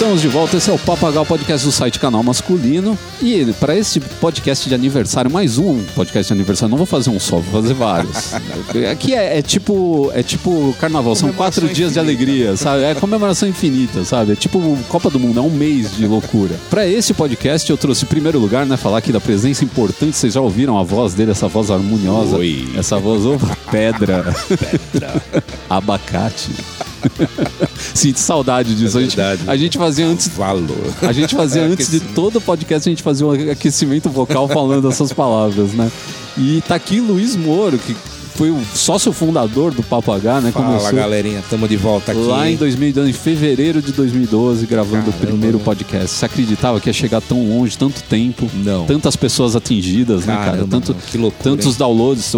Estamos de volta, esse é o Papagal Podcast do site Canal Masculino. E para esse podcast de aniversário, mais um podcast de aniversário, não vou fazer um só, vou fazer vários. Aqui é, é tipo é tipo carnaval, são quatro dias de alegria, sabe? É comemoração infinita, sabe? É tipo Copa do Mundo, é um mês de loucura. Para esse podcast eu trouxe em primeiro lugar, né, falar aqui da presença importante, vocês já ouviram a voz dele, essa voz harmoniosa, Oi. essa voz oh, pedra, Pedra. abacate. Sinto saudade disso. É a, gente, a gente fazia antes Valor. a gente fazia antes de todo o podcast, a gente fazia um aquecimento vocal falando essas palavras, né? E tá aqui Luiz Moro, que foi o sócio fundador do Papo H, né? Fala, Começou galerinha. Tamo de volta aqui. lá em 2012, em fevereiro de 2012, gravando o Caramba, primeiro mano. podcast. Você acreditava que ia chegar tão longe, tanto tempo? Não. Tantas pessoas atingidas, né, cara? Caramba, Tanto, que loucura, tantos hein? downloads,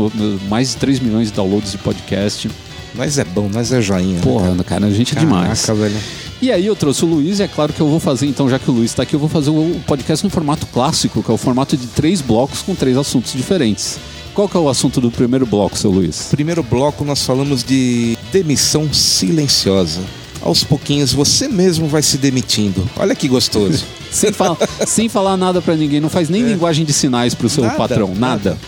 mais de 3 milhões de downloads de podcast. Nós é bom, nós é joinha. né, Porra, cara, a gente é cara? demais. Caraca, velho. E aí eu trouxe o Luiz e é claro que eu vou fazer, então, já que o Luiz está aqui, eu vou fazer o podcast no formato clássico, que é o formato de três blocos com três assuntos diferentes. Qual que é o assunto do primeiro bloco, seu Luiz? Primeiro bloco nós falamos de demissão silenciosa. Aos pouquinhos você mesmo vai se demitindo. Olha que gostoso. Sem, fal- sem falar nada pra ninguém, não faz nem linguagem de sinais pro seu É. Nada, patrão, nada. nada.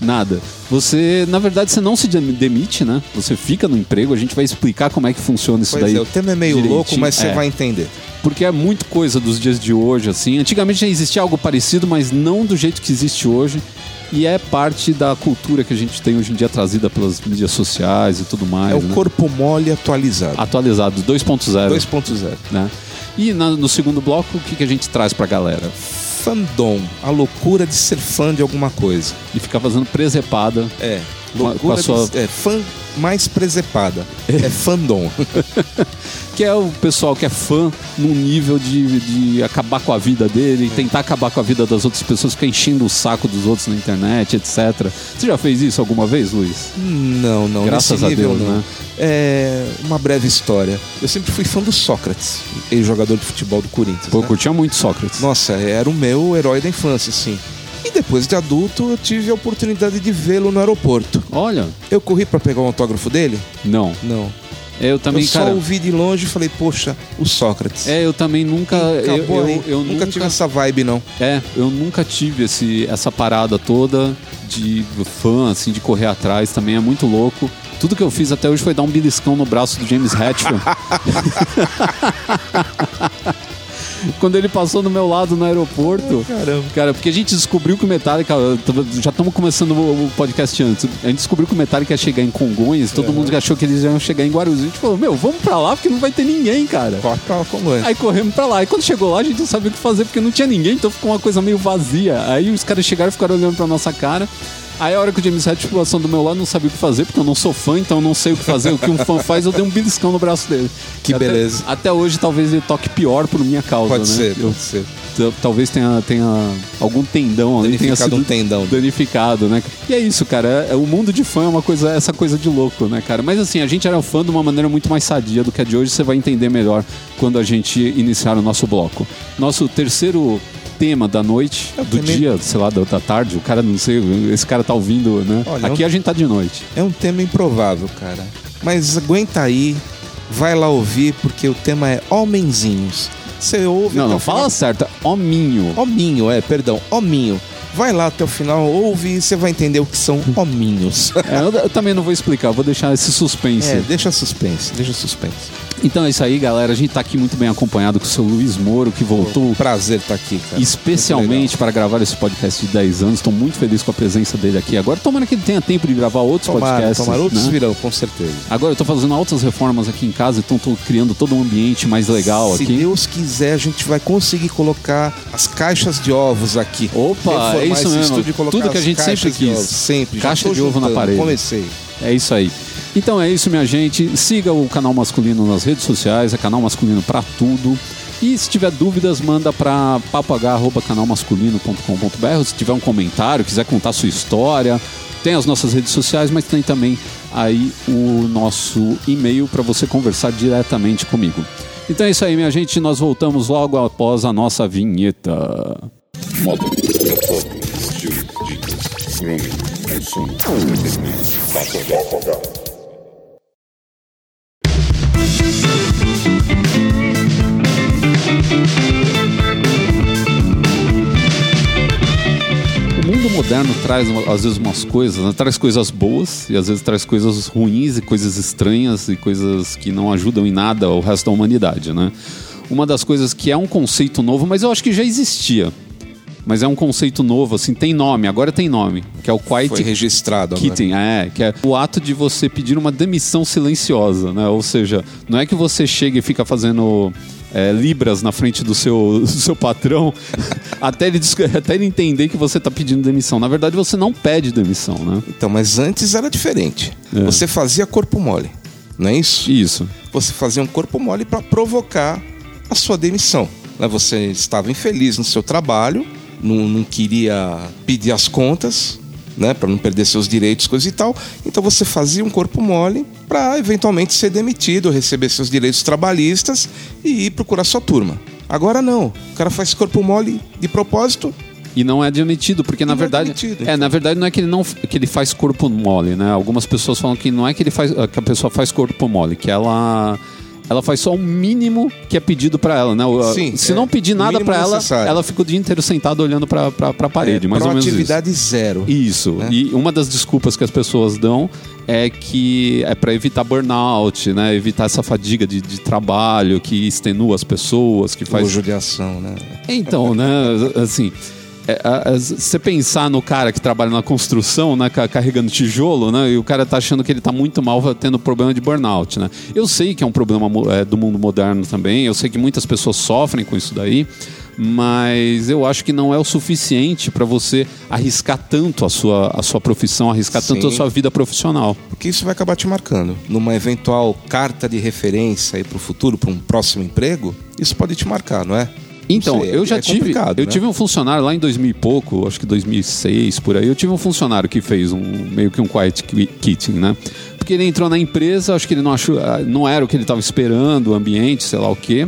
Nada. Você, na verdade, você não se dem- demite, né? Você fica no emprego, a gente vai explicar como é que funciona isso pois daí. é, o tema é meio direitinho. louco, mas você É. vai entender. Porque é muito coisa dos dias de hoje, assim. Antigamente já existia algo parecido, mas não do jeito que existe hoje. E é parte da cultura que a gente tem hoje em dia trazida pelas mídias sociais e tudo mais. É o né? corpo mole atualizado. Atualizado, 2.0. 2.0. Né? E na- no segundo bloco, o que, que a gente traz pra galera? Fandom, a loucura de ser fã de alguma coisa. E ficar fazendo presepada. É, loucura com sua- é fã mais presepada. É fandom. Que é o pessoal que é fã num nível de, de acabar com a vida dele, tentar acabar com a vida das outras pessoas, ficar enchendo o saco dos outros na internet, etc. Você já fez isso alguma vez, Luiz? Não, não, Graças a nível Deus, não. né? É uma breve história. Eu sempre fui fã do Sócrates, ex-jogador de futebol do Corinthians. Pô, eu né? curtia muito Sócrates. Nossa, era o meu herói da infância, assim. E depois de adulto, eu tive a oportunidade de vê-lo no aeroporto. Olha, Eu corri pra pegar o autógrafo dele? não. Não. Eu também, eu só cara. ouvi de longe e falei, poxa, o Sócrates. É, eu também nunca. Eu, eu, eu nunca, nunca tive essa vibe, não. É, eu nunca tive esse, essa parada toda de fã, assim, de correr atrás. Também é muito louco. Tudo que eu fiz até hoje foi dar um beliscão no braço do James Hetfield. Quando ele passou do meu lado no aeroporto. Caramba. Cara, porque a gente descobriu que o Metallica. Já estamos começando o podcast antes. A gente descobriu que o Metallica ia chegar em Congonhas. Todo mundo achou que eles iam chegar em Guarulhos. A gente falou: Meu, vamos pra lá porque não vai ter ninguém, cara. Corre pra é. Aí corremos pra lá. E quando chegou lá, a gente não sabia o que fazer porque não tinha ninguém, então ficou uma coisa meio vazia. Aí os caras chegaram e ficaram olhando pra nossa cara. Aí a hora que o James Hetfield passou do meu lado, não sabia o que fazer, porque eu não sou fã, então eu não sei o que fazer. O que um fã faz, eu dei um beliscão no braço dele. Que Até- beleza. Até hoje, talvez ele toque pior por minha causa, Pode né? ser, Eu- pode ser. talvez tenha, tenha algum tendão ali, tenha Danificado sido um tendão. danificado, né? E é isso, cara. É- é- o mundo de fã é uma coisa, essa coisa de louco, né, cara? Mas assim, a gente era fã de uma maneira muito mais sadia do que a de hoje. Você vai entender melhor quando a gente iniciar o nosso bloco. Nosso terceiro tema da noite, Eu do dia, sei lá, da, da tarde. O cara, não sei, esse cara tá ouvindo, né? Olha, Aqui eu- a gente tá de noite. É um tema improvável, cara. Mas aguenta aí, vai lá ouvir, porque o tema é homenzinhos. Você ouve Não, não, fala final. certo. Hominho. Hominho, é, perdão, hominho. Vai lá até o final, ouve e você vai entender o que são hominhos. É, eu, eu também não vou explicar, vou deixar esse suspense. É, deixa suspense, deixa suspense. Então é isso aí, galera. A gente tá aqui muito bem acompanhado com o seu Luiz Moro, que voltou Prazer estar aqui, cara. especialmente para gravar esse podcast de 10 anos. Estou muito feliz com a presença dele aqui. Agora, tomara que ele tenha tempo de gravar outros Tomara, podcasts. tomara, outros né? virão, com certeza. Agora eu tô fazendo altas reformas aqui em casa, então tô criando todo um ambiente mais legal Se aqui. Deus quiser, a gente vai conseguir colocar as caixas de ovos aqui. Opa, é isso mesmo. Tudo que a gente sempre quis. ovos, Sempre. Caixa de ovo na juntando, parede. Comecei. É isso aí. Então é isso, minha gente. Siga o canal masculino nas redes sociais, é canal masculino pra tudo. E se tiver dúvidas, manda para paph@canalmasculino.com.br. Se tiver um comentário, quiser contar sua história, tem as nossas redes sociais, mas tem também aí o nosso e-mail para você conversar diretamente comigo. Então é isso aí, minha gente. Nós voltamos logo após a nossa vinheta. Moda, moderno traz às vezes umas coisas, né? traz coisas boas e às vezes traz coisas ruins e coisas estranhas e coisas que não ajudam em nada o resto da humanidade, né? Uma das coisas que é um conceito novo, mas eu acho que já existia. Mas é um conceito novo, assim, tem nome, agora tem nome, que é o Quiet Foi registrado. Quitting, é, que é o ato de você pedir uma demissão silenciosa, né? Ou seja, não é que você chega e fica fazendo é, libras na frente do seu, do seu patrão até, ele, até ele entender que você está pedindo demissão. Na verdade, você não pede demissão, né? Então, mas antes era diferente. É. Você fazia corpo mole, não é isso? Isso. Você fazia um corpo mole para provocar a sua demissão. né? Você estava infeliz no seu trabalho, não, não queria pedir as contas, né, para não perder seus direitos, coisa e tal. Então você fazia um corpo mole para eventualmente ser demitido, receber seus direitos trabalhistas e ir procurar sua turma. Agora não. O cara faz corpo mole de propósito. E não é admitido, porque na é verdade. é, então. na verdade não é que ele não que ele faz corpo mole, né? Algumas pessoas falam que não é que ele faz que a pessoa faz corpo mole, que ela ela faz só o mínimo que é pedido pra ela, né? O- Sim, Se é. não pedir nada pra ela, ela fica o dia inteiro sentada olhando pra, pra, pra parede, é, mais ou menos isso. proatividade zero. Isso. né? E uma das desculpas que as pessoas dão é que é para evitar burnout, né? Evitar essa fadiga de, de trabalho que extenua as pessoas, que Faz faz. judiação, né? Então, né? Assim. É, Você pensar no cara que trabalha na construção, né, ca- carregando tijolo, né, e o cara tá achando que ele tá muito mal tendo problema de burnout, né? Eu sei que é um problema é, do mundo moderno também, eu sei que muitas pessoas sofrem com isso daí, mas eu acho que não é o suficiente para você arriscar tanto a sua, a sua profissão, arriscar tanto a Sim. sua vida profissional. Porque isso vai acabar te marcando. Numa eventual carta de referência aí pro futuro, para um próximo emprego, isso pode te marcar, não é? Então, sei, eu é- já é tive, eu né? tive um funcionário lá em 2000 e pouco, acho que 2006 por aí. Eu tive um funcionário que fez um meio que um quiet qui- quitting, né? Porque ele entrou na empresa, acho que ele não achou, ah, não era o que ele estava esperando, o ambiente, sei lá o quê.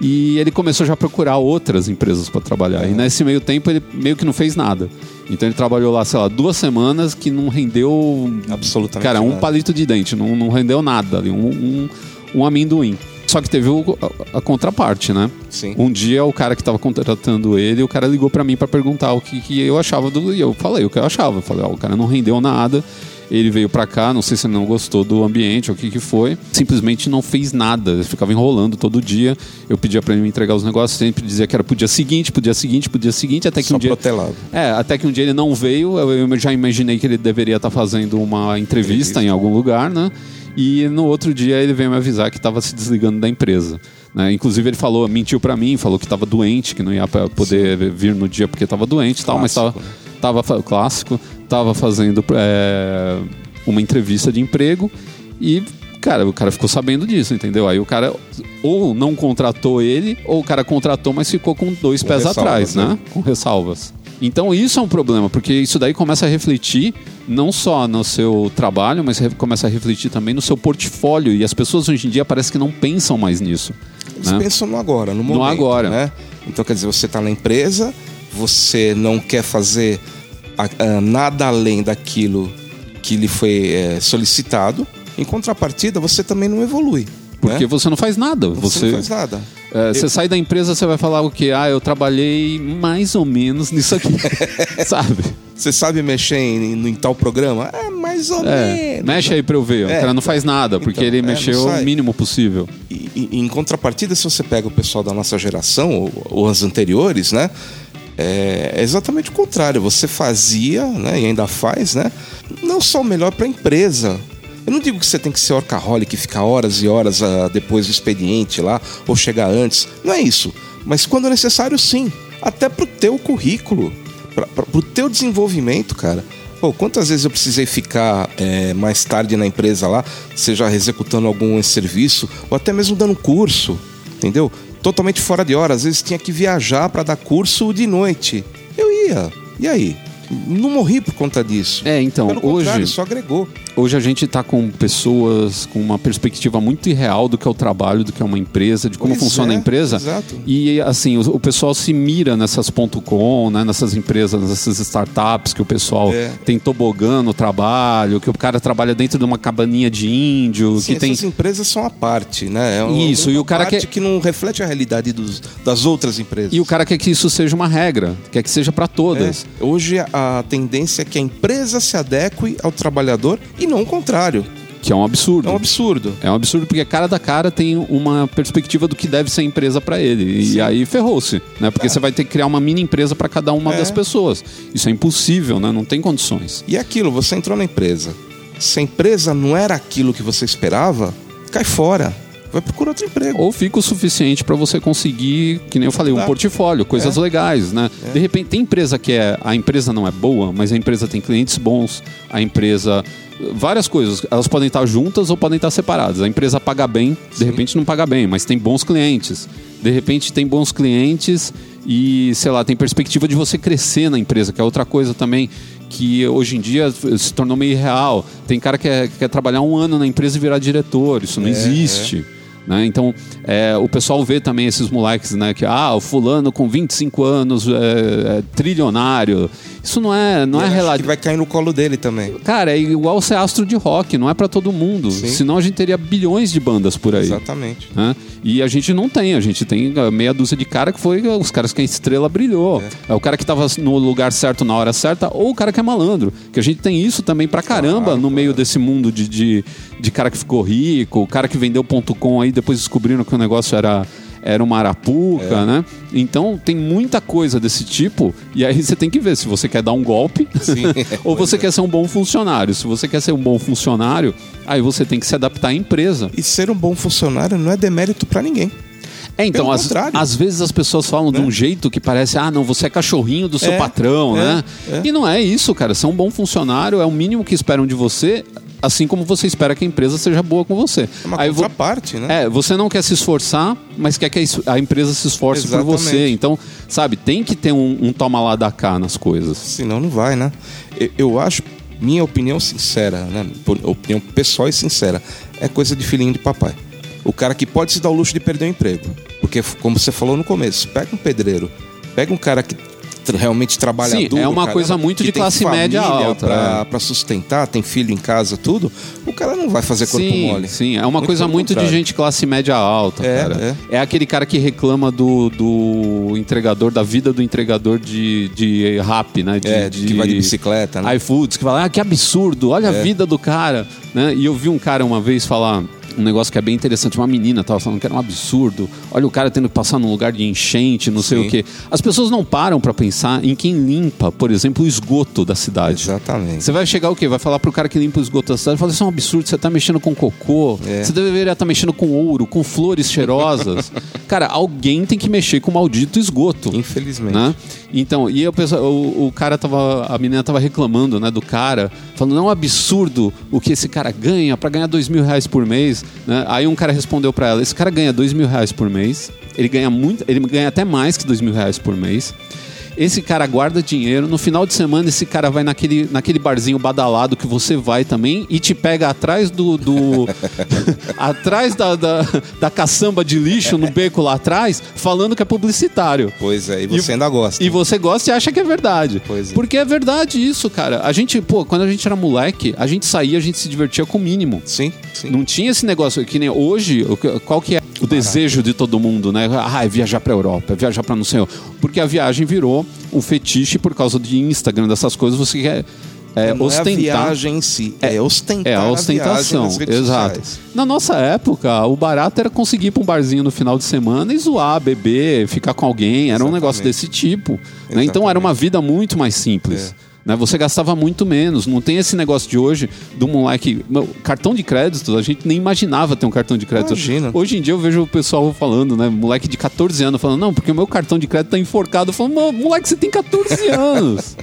E ele começou já a procurar outras empresas para trabalhar. E nesse meio tempo ele meio que não fez nada. Então ele trabalhou lá, sei lá, duas semanas que não rendeu Absolutamente Cara, um nada. palito de dente, não, não rendeu nada ali, um, um, um amendoim. Só que teve o- a, a contraparte, né? Sim. Um dia o cara que tava contratando ele, o cara ligou pra mim pra perguntar o que, que eu achava do. E eu falei o que eu achava. Eu falei, ó, o cara não rendeu nada. Ele veio pra cá, não sei se ele não gostou do ambiente ou o que que foi. Simplesmente não fez nada. Ele ficava enrolando todo dia. Eu pedia pra ele me entregar os negócios, sempre dizia que era pro dia seguinte, pro dia seguinte, pro dia seguinte, até que Só um dia. protelado. É, até que um dia ele não veio, eu, eu já imaginei que ele deveria estar fazendo uma entrevista Entrevista. em algum lugar, né? E no outro dia ele veio me avisar que estava se desligando da empresa. Né? Inclusive ele falou, mentiu pra mim, falou que estava doente, que não ia poder vir no dia porque estava doente e tal, mas estava né? tava, clássico, tava fazendo é, uma entrevista de emprego e cara, o cara ficou sabendo disso, entendeu? Aí o cara ou não contratou ele, ou o cara contratou, mas ficou com dois Com pés atrás, né? né? Com ressalvas. Então isso é um problema, porque isso daí começa a refletir não só no seu trabalho, mas começa a refletir também no seu portfólio. E as pessoas hoje em dia parece que não pensam mais nisso. Eles né? pensam no agora, no momento. agora. Né? Então, quer dizer, você está na empresa, você não quer fazer nada além daquilo que lhe foi é, solicitado. Em contrapartida, você também não evolui. Porque né? você não faz nada. você, Você, não faz nada. É, você sai da empresa, você vai falar o quê? Ah, eu trabalhei mais ou menos nisso aqui. Sabe? Você sabe mexer em, em tal programa? É, mais ou É, menos. mexe aí pra eu ver. É. O cara não faz nada, porque Então, ele é, mexeu o mínimo possível. E, e- em contrapartida, se você pega o pessoal da nossa geração, ou, ou as anteriores, né? É, é exatamente o contrário. Você fazia, né, e ainda faz, né? Não só o melhor para a empresa. Eu não digo que você tem que ser orcaholic e ficar horas e horas ah, depois do expediente lá, ou chegar antes. Não é isso. Mas quando necessário, sim. Até pro teu currículo, pra, pra, pro teu desenvolvimento, cara. Pô, quantas vezes eu precisei ficar é, mais tarde na empresa lá, seja executando algum serviço, ou até mesmo dando curso, entendeu? Totalmente fora de hora. Às vezes tinha que viajar para dar curso de noite. Eu ia. E aí? Não morri por conta disso. É, então, Pelo hoje. só agregou. Hoje a gente está com pessoas com uma perspectiva muito irreal do que é o trabalho, do que é uma empresa, de como Pois funciona é, a empresa. exato. E assim, o, o pessoal se mira nessas ponto .com, né, nessas empresas, nessas startups que o pessoal É. tem tobogã no trabalho, que o cara trabalha dentro de uma cabaninha de índio, Sim, que tem essas empresas são a parte, né? É um- Isso, e o cara parte quer- que não reflete a realidade dos- das outras empresas. e o cara quer que isso seja uma regra, quer que seja para todas. É. Hoje a tendência é que a empresa se adeque ao trabalhador e não o contrário. Que é um absurdo. É um absurdo. É um absurdo porque cada da cara tem uma perspectiva do que deve ser a empresa para ele. E aí ferrou-se, né? Porque você vai ter que criar uma mini empresa para cada uma É. das pessoas. Isso é impossível, né? Não tem condições. E é aquilo, você entrou na empresa. Se a empresa não era aquilo que você esperava, cai fora. Vai procurar outro emprego. Ou fica o suficiente para você conseguir, que nem eu falei, um Tá. portfólio, coisas É. legais, né? De repente tem empresa que é a empresa não é boa, mas a empresa tem clientes bons, a empresa várias coisas, elas podem estar juntas ou podem estar separadas. A empresa paga bem, de repente não paga bem, mas tem bons clientes. De repente tem bons clientes e, sei lá, tem perspectiva de você crescer na empresa, que é outra coisa também que hoje em dia se tornou meio irreal. Tem cara que quer, quer trabalhar um ano na empresa e virar diretor, isso não É, existe. Né? Então, é, o pessoal vê também esses moleques, né? Que, ah, o fulano com 25 anos é, é trilionário. Isso não é, não E é relativo. que vai cair no colo dele também. Cara, é igual ser astro de rock, não é pra todo mundo. Sim. Senão a gente teria bilhões de bandas por aí. Exatamente. né? E a gente não tem, a gente tem uh, meia dúzia de cara que foi uh, os caras que a estrela brilhou. É. o cara que tava no lugar certo na hora certa, ou o cara que é malandro. Que a gente tem isso também pra caramba Claro, no meio desse mundo de, de, de cara que ficou rico, o cara que vendeu ponto .com aí, depois descobriram que o negócio era. Era uma arapuca, É. né? Então tem muita coisa desse tipo. E aí você tem que ver se você quer dar um golpe Sim, ou você é. quer ser um bom funcionário. Se você quer ser um bom funcionário, aí você tem que se adaptar à empresa. E ser um bom funcionário não é demérito pra ninguém. É, então, às, às vezes as pessoas falam de um jeito que parece, ah, não, você é cachorrinho do seu É, patrão, é, né? é. E não é isso, cara. Ser um bom funcionário é o mínimo que esperam de você, assim como você espera que a empresa seja boa com você. É uma Aí contraparte, né? é, você não quer se esforçar, mas quer que a es- a empresa se esforce por Exatamente. você. Então, sabe, tem que ter um, um toma lá da cá nas coisas. Senão não vai, né? Eu, eu acho, minha opinião sincera, né? Por- Opinião pessoal e sincera, é coisa de filhinho de papai. O cara que pode se dar o luxo de perder o emprego. Porque, como você falou no começo, pega um pedreiro, pega um cara que realmente trabalha Sim, duro, é uma caramba, coisa muito de classe média alta, Pra, é. pra sustentar, tem filho em casa, tudo. O cara não vai fazer corpo sim, mole. Sim, é uma Muito coisa muito de contrário. gente classe média alta, É, cara. É. aquele cara que reclama do, do entregador, da vida do entregador de, de rap, né? De, É, que vai de bicicleta, né? iFoods, que fala, ah, que absurdo, olha a É. vida do cara. Né? E eu vi um cara uma vez falar um negócio que é bem interessante. Uma menina tava falando que era um absurdo. Olha o cara tendo que passar num lugar de enchente, não sei Sim. o quê. As pessoas não param pra pensar em quem limpa, por exemplo, o esgoto da cidade. Exatamente. Você vai chegar o quê? Vai falar pro cara que limpa o esgoto da cidade, fala, isso é um absurdo, você tá mexendo com cocô, É. você deveria estar mexendo com ouro, com flores cheirosas. cara, alguém tem que mexer com o maldito esgoto. Infelizmente. Né? Então, e eu penso, o, o cara tava, a menina tava reclamando, né, do cara, falando, não é um absurdo o que esse cara ganha pra ganhar dois mil reais por mês, né? Aí um cara respondeu pra ela, esse cara ganha dois mil reais por mês, ele ganha muito, ele ganha até mais que dois mil reais por mês. Esse cara guarda dinheiro, no final de semana esse cara vai naquele, naquele barzinho badalado que você vai também e te pega atrás do. do atrás da, da, da caçamba de lixo no beco lá atrás, falando que é publicitário. Pois é, e você ainda gosta. E você gosta e acha que é verdade. Pois é. Porque é verdade isso, cara. A gente, pô, quando a gente era moleque, a gente saía, a gente se divertia com o mínimo. Sim, sim. Não tinha esse negócio que nem hoje, qual que é o desejo de todo mundo, né? Ah, é viajar pra Europa, é viajar pra não sei onde. Porque a viagem virou um fetiche por causa de Instagram, dessas coisas, você quer é, não é a ostentar. viagem em si, é, ostentar É a ostentação, redes exato. sociais. Na nossa época, o barato era conseguir ir pra um barzinho no final de semana e zoar, beber, ficar com alguém. Era um Exatamente. negócio desse tipo. né? Então era uma vida muito mais simples. É. Né? Você gastava muito menos. Não tem esse negócio de hoje do moleque. Meu, cartão de crédito, a gente nem imaginava ter um cartão de crédito. Imagina. Hoje em dia eu vejo o pessoal falando, né? Moleque de 14 anos falando, não, porque o meu cartão de crédito tá enforcado. Eu falo, "Mano, moleque, você tem 14 anos.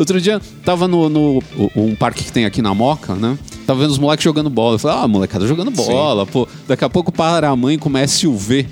Outro dia, tava no, no- um parque que tem aqui na Moca, né? Tava vendo os moleques jogando bola. Eu falei, ah, molecada jogando bola, pô. Daqui a pouco para a mãe com uma SUV,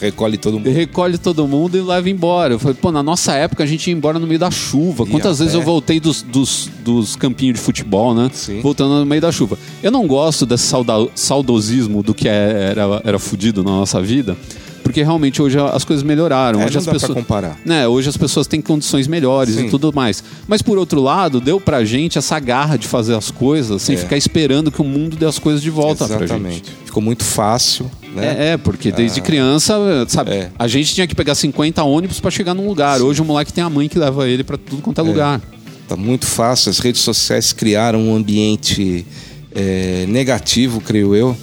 Recolhe todo mundo. recolhe todo mundo e leva embora. Eu falei, pô, na nossa época a gente ia embora no meio da chuva. Quantas vezes pé. eu voltei dos, dos, dos campinhos de futebol, né? Sim. Voltando no meio da chuva. Eu não gosto desse sauda- saudosismo do que é- era, era fudido na nossa vida. Porque realmente hoje as coisas melhoraram. É, hoje não as dá pessoas, comparar. né, hoje as pessoas têm condições melhores Sim. e tudo mais. Mas por outro lado, deu pra gente essa garra de fazer as coisas sem É. ficar esperando que o mundo dê as coisas de volta pra gente. Exatamente. Ficou muito fácil, né? É, é, porque desde criança, sabe, É. a gente tinha que pegar 50 ônibus pra chegar num lugar. Hoje o moleque tem a mãe que leva ele pra tudo quanto é, lugar. Tá muito fácil. As redes sociais criaram um ambiente é, negativo, creio eu,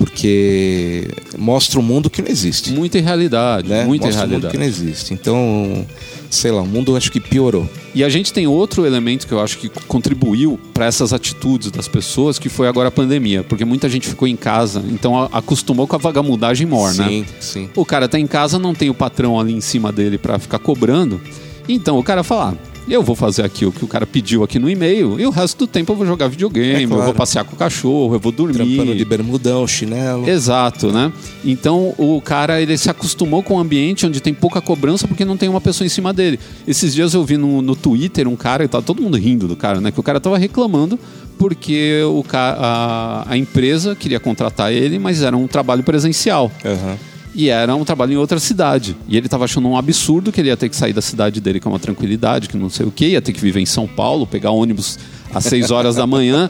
porque mostra um mundo que não existe. Muita irrealidade, Né? muita mostra um mundo irrealidade. que não existe. Então, sei lá, o mundo acho que piorou. E a gente tem outro elemento que eu acho que contribuiu para essas atitudes das pessoas, que foi agora a pandemia, porque muita gente ficou em casa, então acostumou com a vagamudagem mor, né? sim, sim. O cara tá em casa, não tem o patrão ali em cima dele para ficar cobrando. Então o cara fala: ah, eu vou fazer aqui o que o cara pediu aqui no e-mail, e o resto do tempo eu vou jogar videogame, É eu claro. vou passear com o cachorro, eu vou dormir. Trampando de bermudão, chinelo. Exato, né? Então o cara ele se acostumou com um ambiente onde tem pouca cobrança porque não tem uma pessoa em cima dele. Esses dias eu vi no, no Twitter um cara, e tá todo mundo rindo do cara, né? Que o cara tava reclamando porque o a, a empresa queria contratar ele, mas era um trabalho presencial. Aham. E era um trabalho em outra cidade. E ele tava achando um absurdo que ele ia ter que sair da cidade dele com uma tranquilidade, que não sei o quê, ia ter que viver em São Paulo, pegar ônibus às 6 horas da manhã.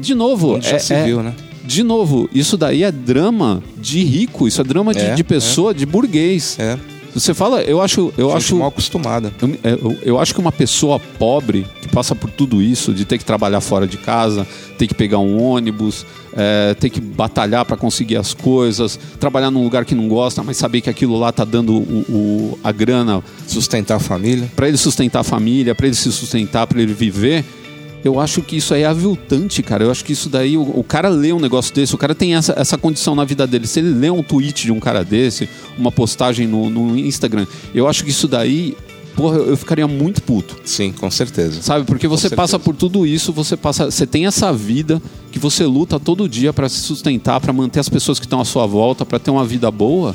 De novo, já é- se é- viu, né? de novo, isso daí é drama de rico, isso é drama de, É, de pessoa, de burguês. É. Você fala, eu acho, eu Gente acho, mal acostumada. eu, eu- eu acho que uma pessoa pobre que passa por tudo isso, de ter que trabalhar fora de casa, ter que pegar um ônibus, é, ter que batalhar para conseguir as coisas, trabalhar num lugar que não gosta, mas saber que aquilo lá tá dando o, o- a grana Sustentar a família. para ele sustentar a família, para ele se sustentar, para ele viver. Eu acho que isso aí é aviltante, cara. Eu acho que isso daí, o, o cara lê um negócio desse, o cara tem essa, essa condição na vida dele. Se ele lê um tweet de um cara desse, uma postagem no, no Instagram, eu acho que isso daí, porra, eu, ficaria muito puto. Sim, com certeza. Sabe? Porque você passa por tudo isso, você passa, você tem essa vida que você luta todo dia para se sustentar, para manter as pessoas que estão à sua volta, para ter uma vida boa.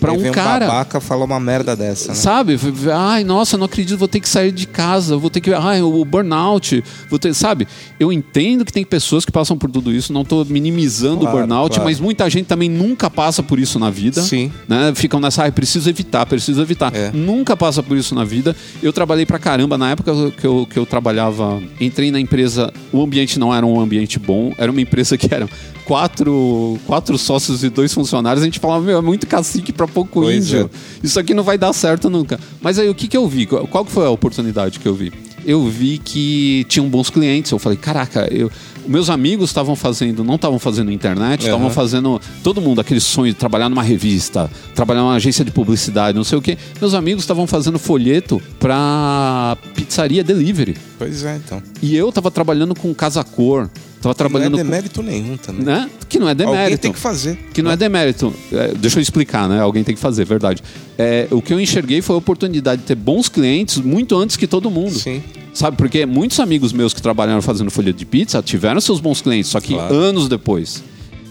Para Aí um vem cara, um babaca falar uma merda dessa, né? Sabe? Ai, nossa, não acredito, vou ter que sair de casa, vou ter que. Ai, o burnout. Vou ter, sabe? Eu entendo que tem pessoas que passam por tudo isso, não estou minimizando Claro, o burnout, claro. mas muita gente também nunca passa por isso na vida. Sim. Né? Ficam nessa, ai, preciso evitar, preciso evitar. É. Nunca passa por isso na vida. Eu trabalhei pra caramba. Na época que eu, que eu trabalhava, entrei na empresa, o ambiente não era um ambiente bom, era uma empresa que eram quatro, quatro sócios e dois funcionários. A gente falava, meu, é muito cacique pra pouco Pois índio. é. Isso aqui não vai dar certo nunca. Mas aí o que, que eu vi? Qual que foi a oportunidade que eu vi? Eu vi que tinham bons clientes. Eu falei, caraca, eu, meus amigos estavam fazendo, não estavam fazendo internet, estavam Aham. fazendo todo mundo aquele sonho de trabalhar numa revista, trabalhar numa agência de publicidade, não sei o quê. Meus amigos estavam fazendo folheto pra pizzaria delivery. Pois é, então. E eu tava trabalhando com casa cor, tava trabalhando não é com, demérito nenhum também. né? Que não é demérito. Alguém tem que fazer. Que não é demérito. É, deixa eu explicar, né? Alguém tem que fazer, verdade. É, o que eu enxerguei foi a oportunidade de ter bons clientes muito antes que todo mundo. Sim. Sabe? Porque muitos amigos meus que trabalharam fazendo folha de pizza tiveram seus bons clientes, só que Claro. anos depois.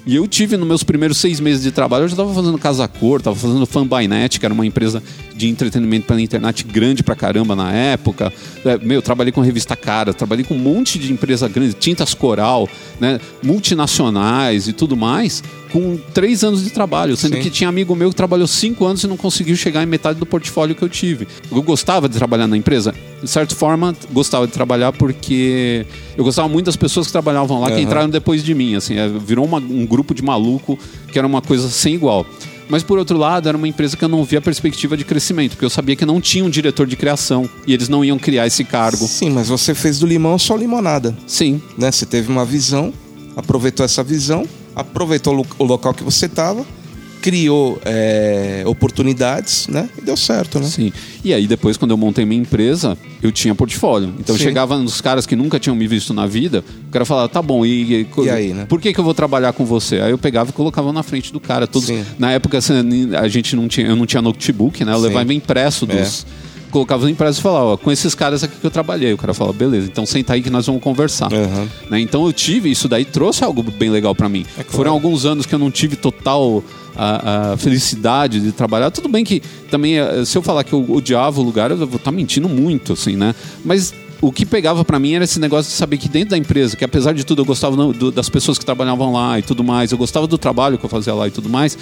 E eu tive, nos meus primeiros seis meses de trabalho, eu já estava fazendo Casa Cor, estava fazendo Fanbynet, que era uma empresa de entretenimento pela internet grande pra caramba na época. É, meu, trabalhei com revista Cara, trabalhei com um monte de empresa grande, Tintas Coral, né, multinacionais e tudo mais, com três anos de trabalho. Sendo Sim. que tinha amigo meu que trabalhou cinco anos e não conseguiu chegar em metade do portfólio que eu tive. Eu gostava de trabalhar na empresa? De certa forma, gostava de trabalhar porque eu gostava muito das pessoas que trabalhavam lá, que Aham. entraram depois de mim. Assim, é, virou uma- um grupo de maluco que era uma coisa sem igual. Mas por outro lado, era uma empresa que eu não via perspectiva de crescimento, porque eu sabia que não tinha um diretor de criação e eles não iam criar esse cargo. Sim, mas você fez do limão só limonada. Sim, Né? Você teve uma visão, aproveitou essa visão, aproveitou o lo- o local que você estava, criou é, oportunidades, né? E deu certo, né? Sim. E aí depois, quando eu montei minha empresa, eu tinha portfólio. Então eu Sim. chegava nos caras que nunca tinham me visto na vida, o cara falava, tá bom, e, E aí, né? por que, que eu vou trabalhar com você? Aí eu pegava e colocava na frente do cara. Todos, Sim. na época assim, a gente não tinha, eu não tinha notebook, né? Eu Sim. levava impresso dos, colocava na empresa e falava, ó, com esses caras aqui que eu trabalhei. O cara falava, beleza, então senta aí que nós vamos conversar. Aham. Né? Então eu tive, isso daí trouxe algo bem legal pra mim. É claro. Foram alguns anos que eu não tive total a, a felicidade de trabalhar. Tudo bem que também, eh, se eu falar que eu odiava o lugar, eu vou estar mentindo muito, assim, né? Mas o que pegava pra mim era esse negócio de saber que dentro da empresa, que apesar de tudo eu gostava do- das pessoas que trabalhavam lá e tudo mais, eu gostava do trabalho que eu fazia lá e tudo mais.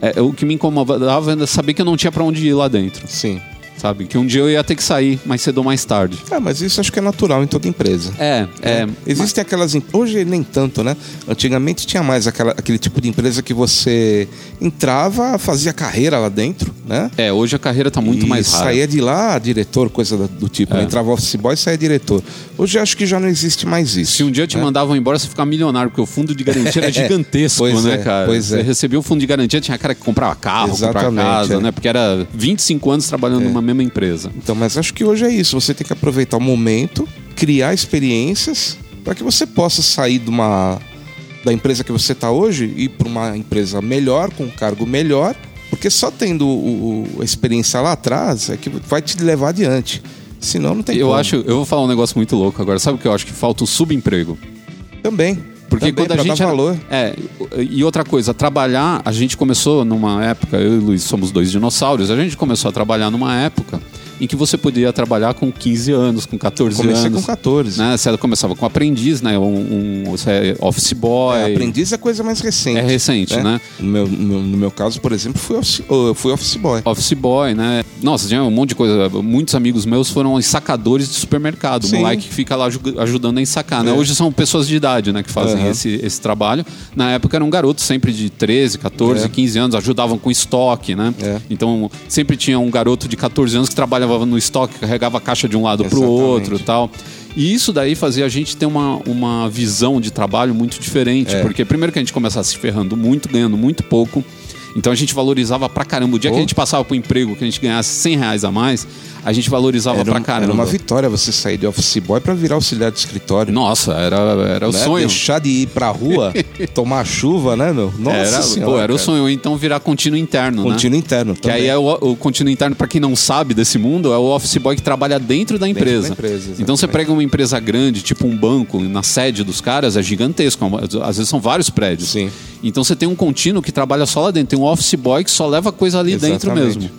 é, o que me incomodava era saber que eu não tinha pra onde ir lá dentro, Sim. Sabe? Que um dia eu ia ter que sair mais cedo ou mais tarde. Ah, mas isso acho que é natural em toda empresa. É, é. Existem aquelas. em- Hoje nem tanto, né? Antigamente tinha mais aquela, aquele tipo de empresa que você entrava, fazia carreira lá dentro, né? É, hoje a carreira tá muito e mais rara. saía de lá diretor, coisa do tipo. né? É. Entrava office boy e saía diretor. Hoje acho que já não existe mais isso. Se um dia te né? mandavam embora, você ficava milionário, porque o fundo de garantia era gigantesco, Pois né, é, cara? pois você é. recebia o fundo de garantia, tinha cara que comprava carro, comprava casa, é. né? Porque era 25 anos trabalhando numa mesma empresa. Então, mas acho que hoje é isso. Você tem que aproveitar o momento, criar experiências para que você possa sair de uma da empresa que você está hoje e ir para uma empresa melhor, com um cargo melhor, porque só tendo o- o- a experiência lá atrás é que vai te levar adiante. Senão não tem Eu como. acho, eu vou falar um negócio muito louco agora. Sabe o que eu acho que falta o subemprego? Também. Porque Também, quando a gente era- valor. É, e outra coisa, trabalhar, a gente começou numa época, eu e o Luiz somos dois dinossauros, a gente começou a trabalhar numa época em que você podia trabalhar com 15 anos, com 14 Comecei anos. com 14. Né? Você começava com aprendiz, né? Um, um você é office boy. É, aprendiz é coisa mais recente. É recente, né? No meu, no, meu, no meu caso, por exemplo, fui office, eu fui office boy. Office boy, né? Nossa, tinha um monte de coisa. Muitos amigos meus foram sacadores de supermercado. Sim. Moleque que fica lá aju- ajudando a ensacar, né? É. Hoje são pessoas de idade, né? Que fazem Aham. esse, esse trabalho. Na época eram garotos sempre de 13, 14, É. 15 anos, ajudavam com estoque, né? É. Então sempre tinha um garoto de 14 anos que trabalhava no estoque, carregava a caixa de um lado pro Exatamente. outro e tal. E isso daí fazia a gente ter uma, uma visão de trabalho muito diferente. É. Porque primeiro que a gente começava se ferrando muito, ganhando muito pouco. Então a gente valorizava pra caramba. O dia que a Oh. gente passava pro emprego que a gente ganhasse 100 reais a mais, a gente valorizava Era, pra caramba. era uma vitória você sair de office boy para virar auxiliar de escritório. Nossa, era, era o né? sonho. Deixar de ir pra rua, tomar chuva, né, meu? Nossa era, senhora, pô, era o cara. sonho. Ou Então virar contínuo interno, né? Contínuo interno. Que aí é o, o contínuo interno, pra quem não sabe desse mundo, é o office boy que trabalha dentro da empresa. da empresa, então você pega uma empresa grande, tipo um banco, na sede dos caras, é gigantesco. Às vezes são vários prédios. Sim. Então você tem um contínuo que trabalha só lá dentro. Um office boy que só leva coisa ali dentro Exatamente. mesmo.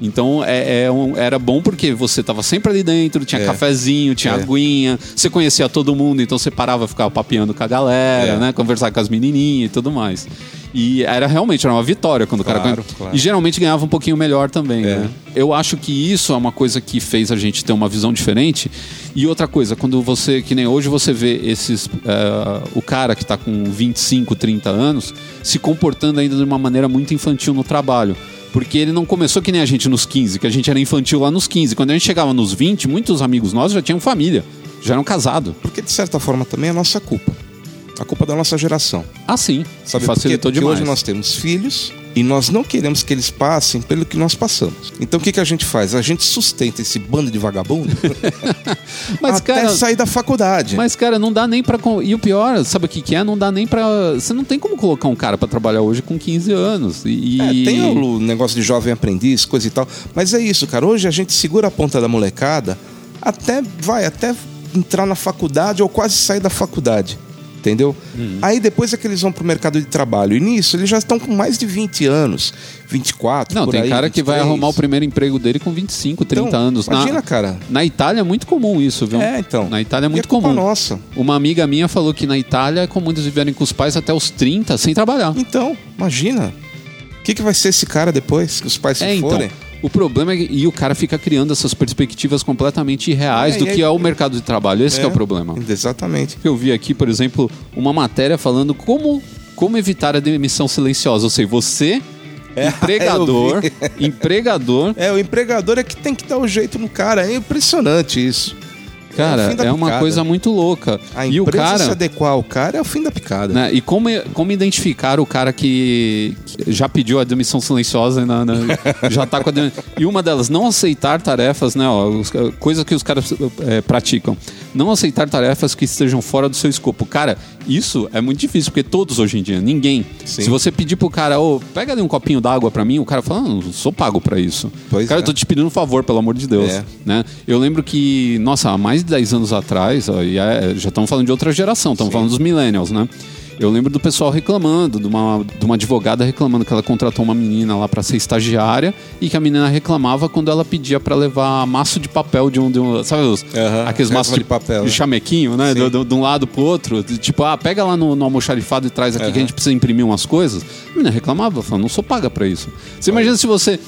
Então é, é um- era bom porque você estava sempre ali dentro, tinha É. cafezinho, tinha É. aguinha, você conhecia todo mundo, então você parava ficar papeando com a galera, É. né? Conversar com as menininhas e tudo mais. E era realmente era uma vitória quando o cara Claro, ganha- claro. E geralmente ganhava um pouquinho melhor também, É. né? Eu acho que isso é uma coisa que fez a gente ter uma visão diferente. E outra coisa, quando você, que nem hoje você vê esses. eh, o cara que está com 25, 30 anos se comportando ainda de uma maneira muito infantil no trabalho. Porque ele não começou que nem a gente nos 15, que a gente era infantil lá nos 15. Quando a gente chegava nos 20, muitos amigos nossos já tinham família, já eram casados. Porque, de certa forma, também é nossa culpa. A culpa da nossa geração. Ah, sim. Sabe facilitou? Porque demais. hoje nós temos filhos e nós não queremos que eles passem pelo que nós passamos. Então o que, que a gente faz? A gente sustenta esse bando de vagabundo Mas, até cara, sair da faculdade. Mas, cara, não dá nem pra. con- E o pior, sabe o que, que é? Não dá nem pra. Você não tem como colocar um cara pra trabalhar hoje com 15 anos. E. É, tem o negócio de jovem aprendiz, coisa e tal. Mas é isso, cara. Hoje a gente segura a ponta da molecada até, vai, até entrar na faculdade ou quase sair da faculdade. Entendeu? Uhum. Aí depois é que eles vão pro mercado de trabalho. E nisso, eles já estão com mais de 20 anos, 24, Não, tem aí, cara que vai 23. arrumar o primeiro emprego dele com 25, 30 Então, anos. Imagina, na, cara. na Itália é muito comum isso, viu? É, então. Na Itália é E muito comum. nossa. Uma amiga minha falou que na Itália é comum eles viverem com os pais até os 30 sem trabalhar. Então, imagina. O que, que vai ser esse cara depois que os pais se É, então. O problema é que e o cara fica criando essas perspectivas completamente irreais É, do que é o mercado de trabalho. Esse que é o problema. Exatamente. Eu vi aqui, por exemplo, uma matéria falando como, como evitar a demissão silenciosa. Ou seja, você, empregador, eu empregador, É, o empregador é que tem que dar o jeito no cara. É impressionante isso. Cara, da é uma picada. coisa muito louca. A E o empresa se cara, adequar ao cara é o fim da picada. né, e como, como identificar o cara que, já pediu a demissão silenciosa, na, na- já tá com a dem- E uma delas, não aceitar tarefas, né, ó, coisa que os caras é, praticam. Não aceitar tarefas que estejam fora do seu escopo. Cara, Isso é muito difícil, porque todos hoje em dia, ninguém. Sim. Se você pedir pro cara, ô, pega ali um copinho d'água pra mim, o cara fala, não, não sou pago pra isso. Pois cara, é. eu tô te pedindo um favor, pelo amor de Deus. É. Né? Eu lembro que, nossa, há mais de 10 anos atrás, ó, é- já estamos falando de outra geração, estamos falando dos millennials, né? Eu lembro do pessoal reclamando, de uma, de uma advogada reclamando que ela contratou uma menina lá pra ser estagiária e que a menina reclamava quando ela pedia pra levar maço de papel de um. De um sabe os, Aham, aqueles maços de papel, de né? chamequinho, né? Do- do- de um lado pro outro. de Tipo, ah, pega lá no, no almoxarifado e traz aqui que a gente precisa imprimir umas coisas. A menina reclamava, falando, não sou paga pra isso. Você imagina se você.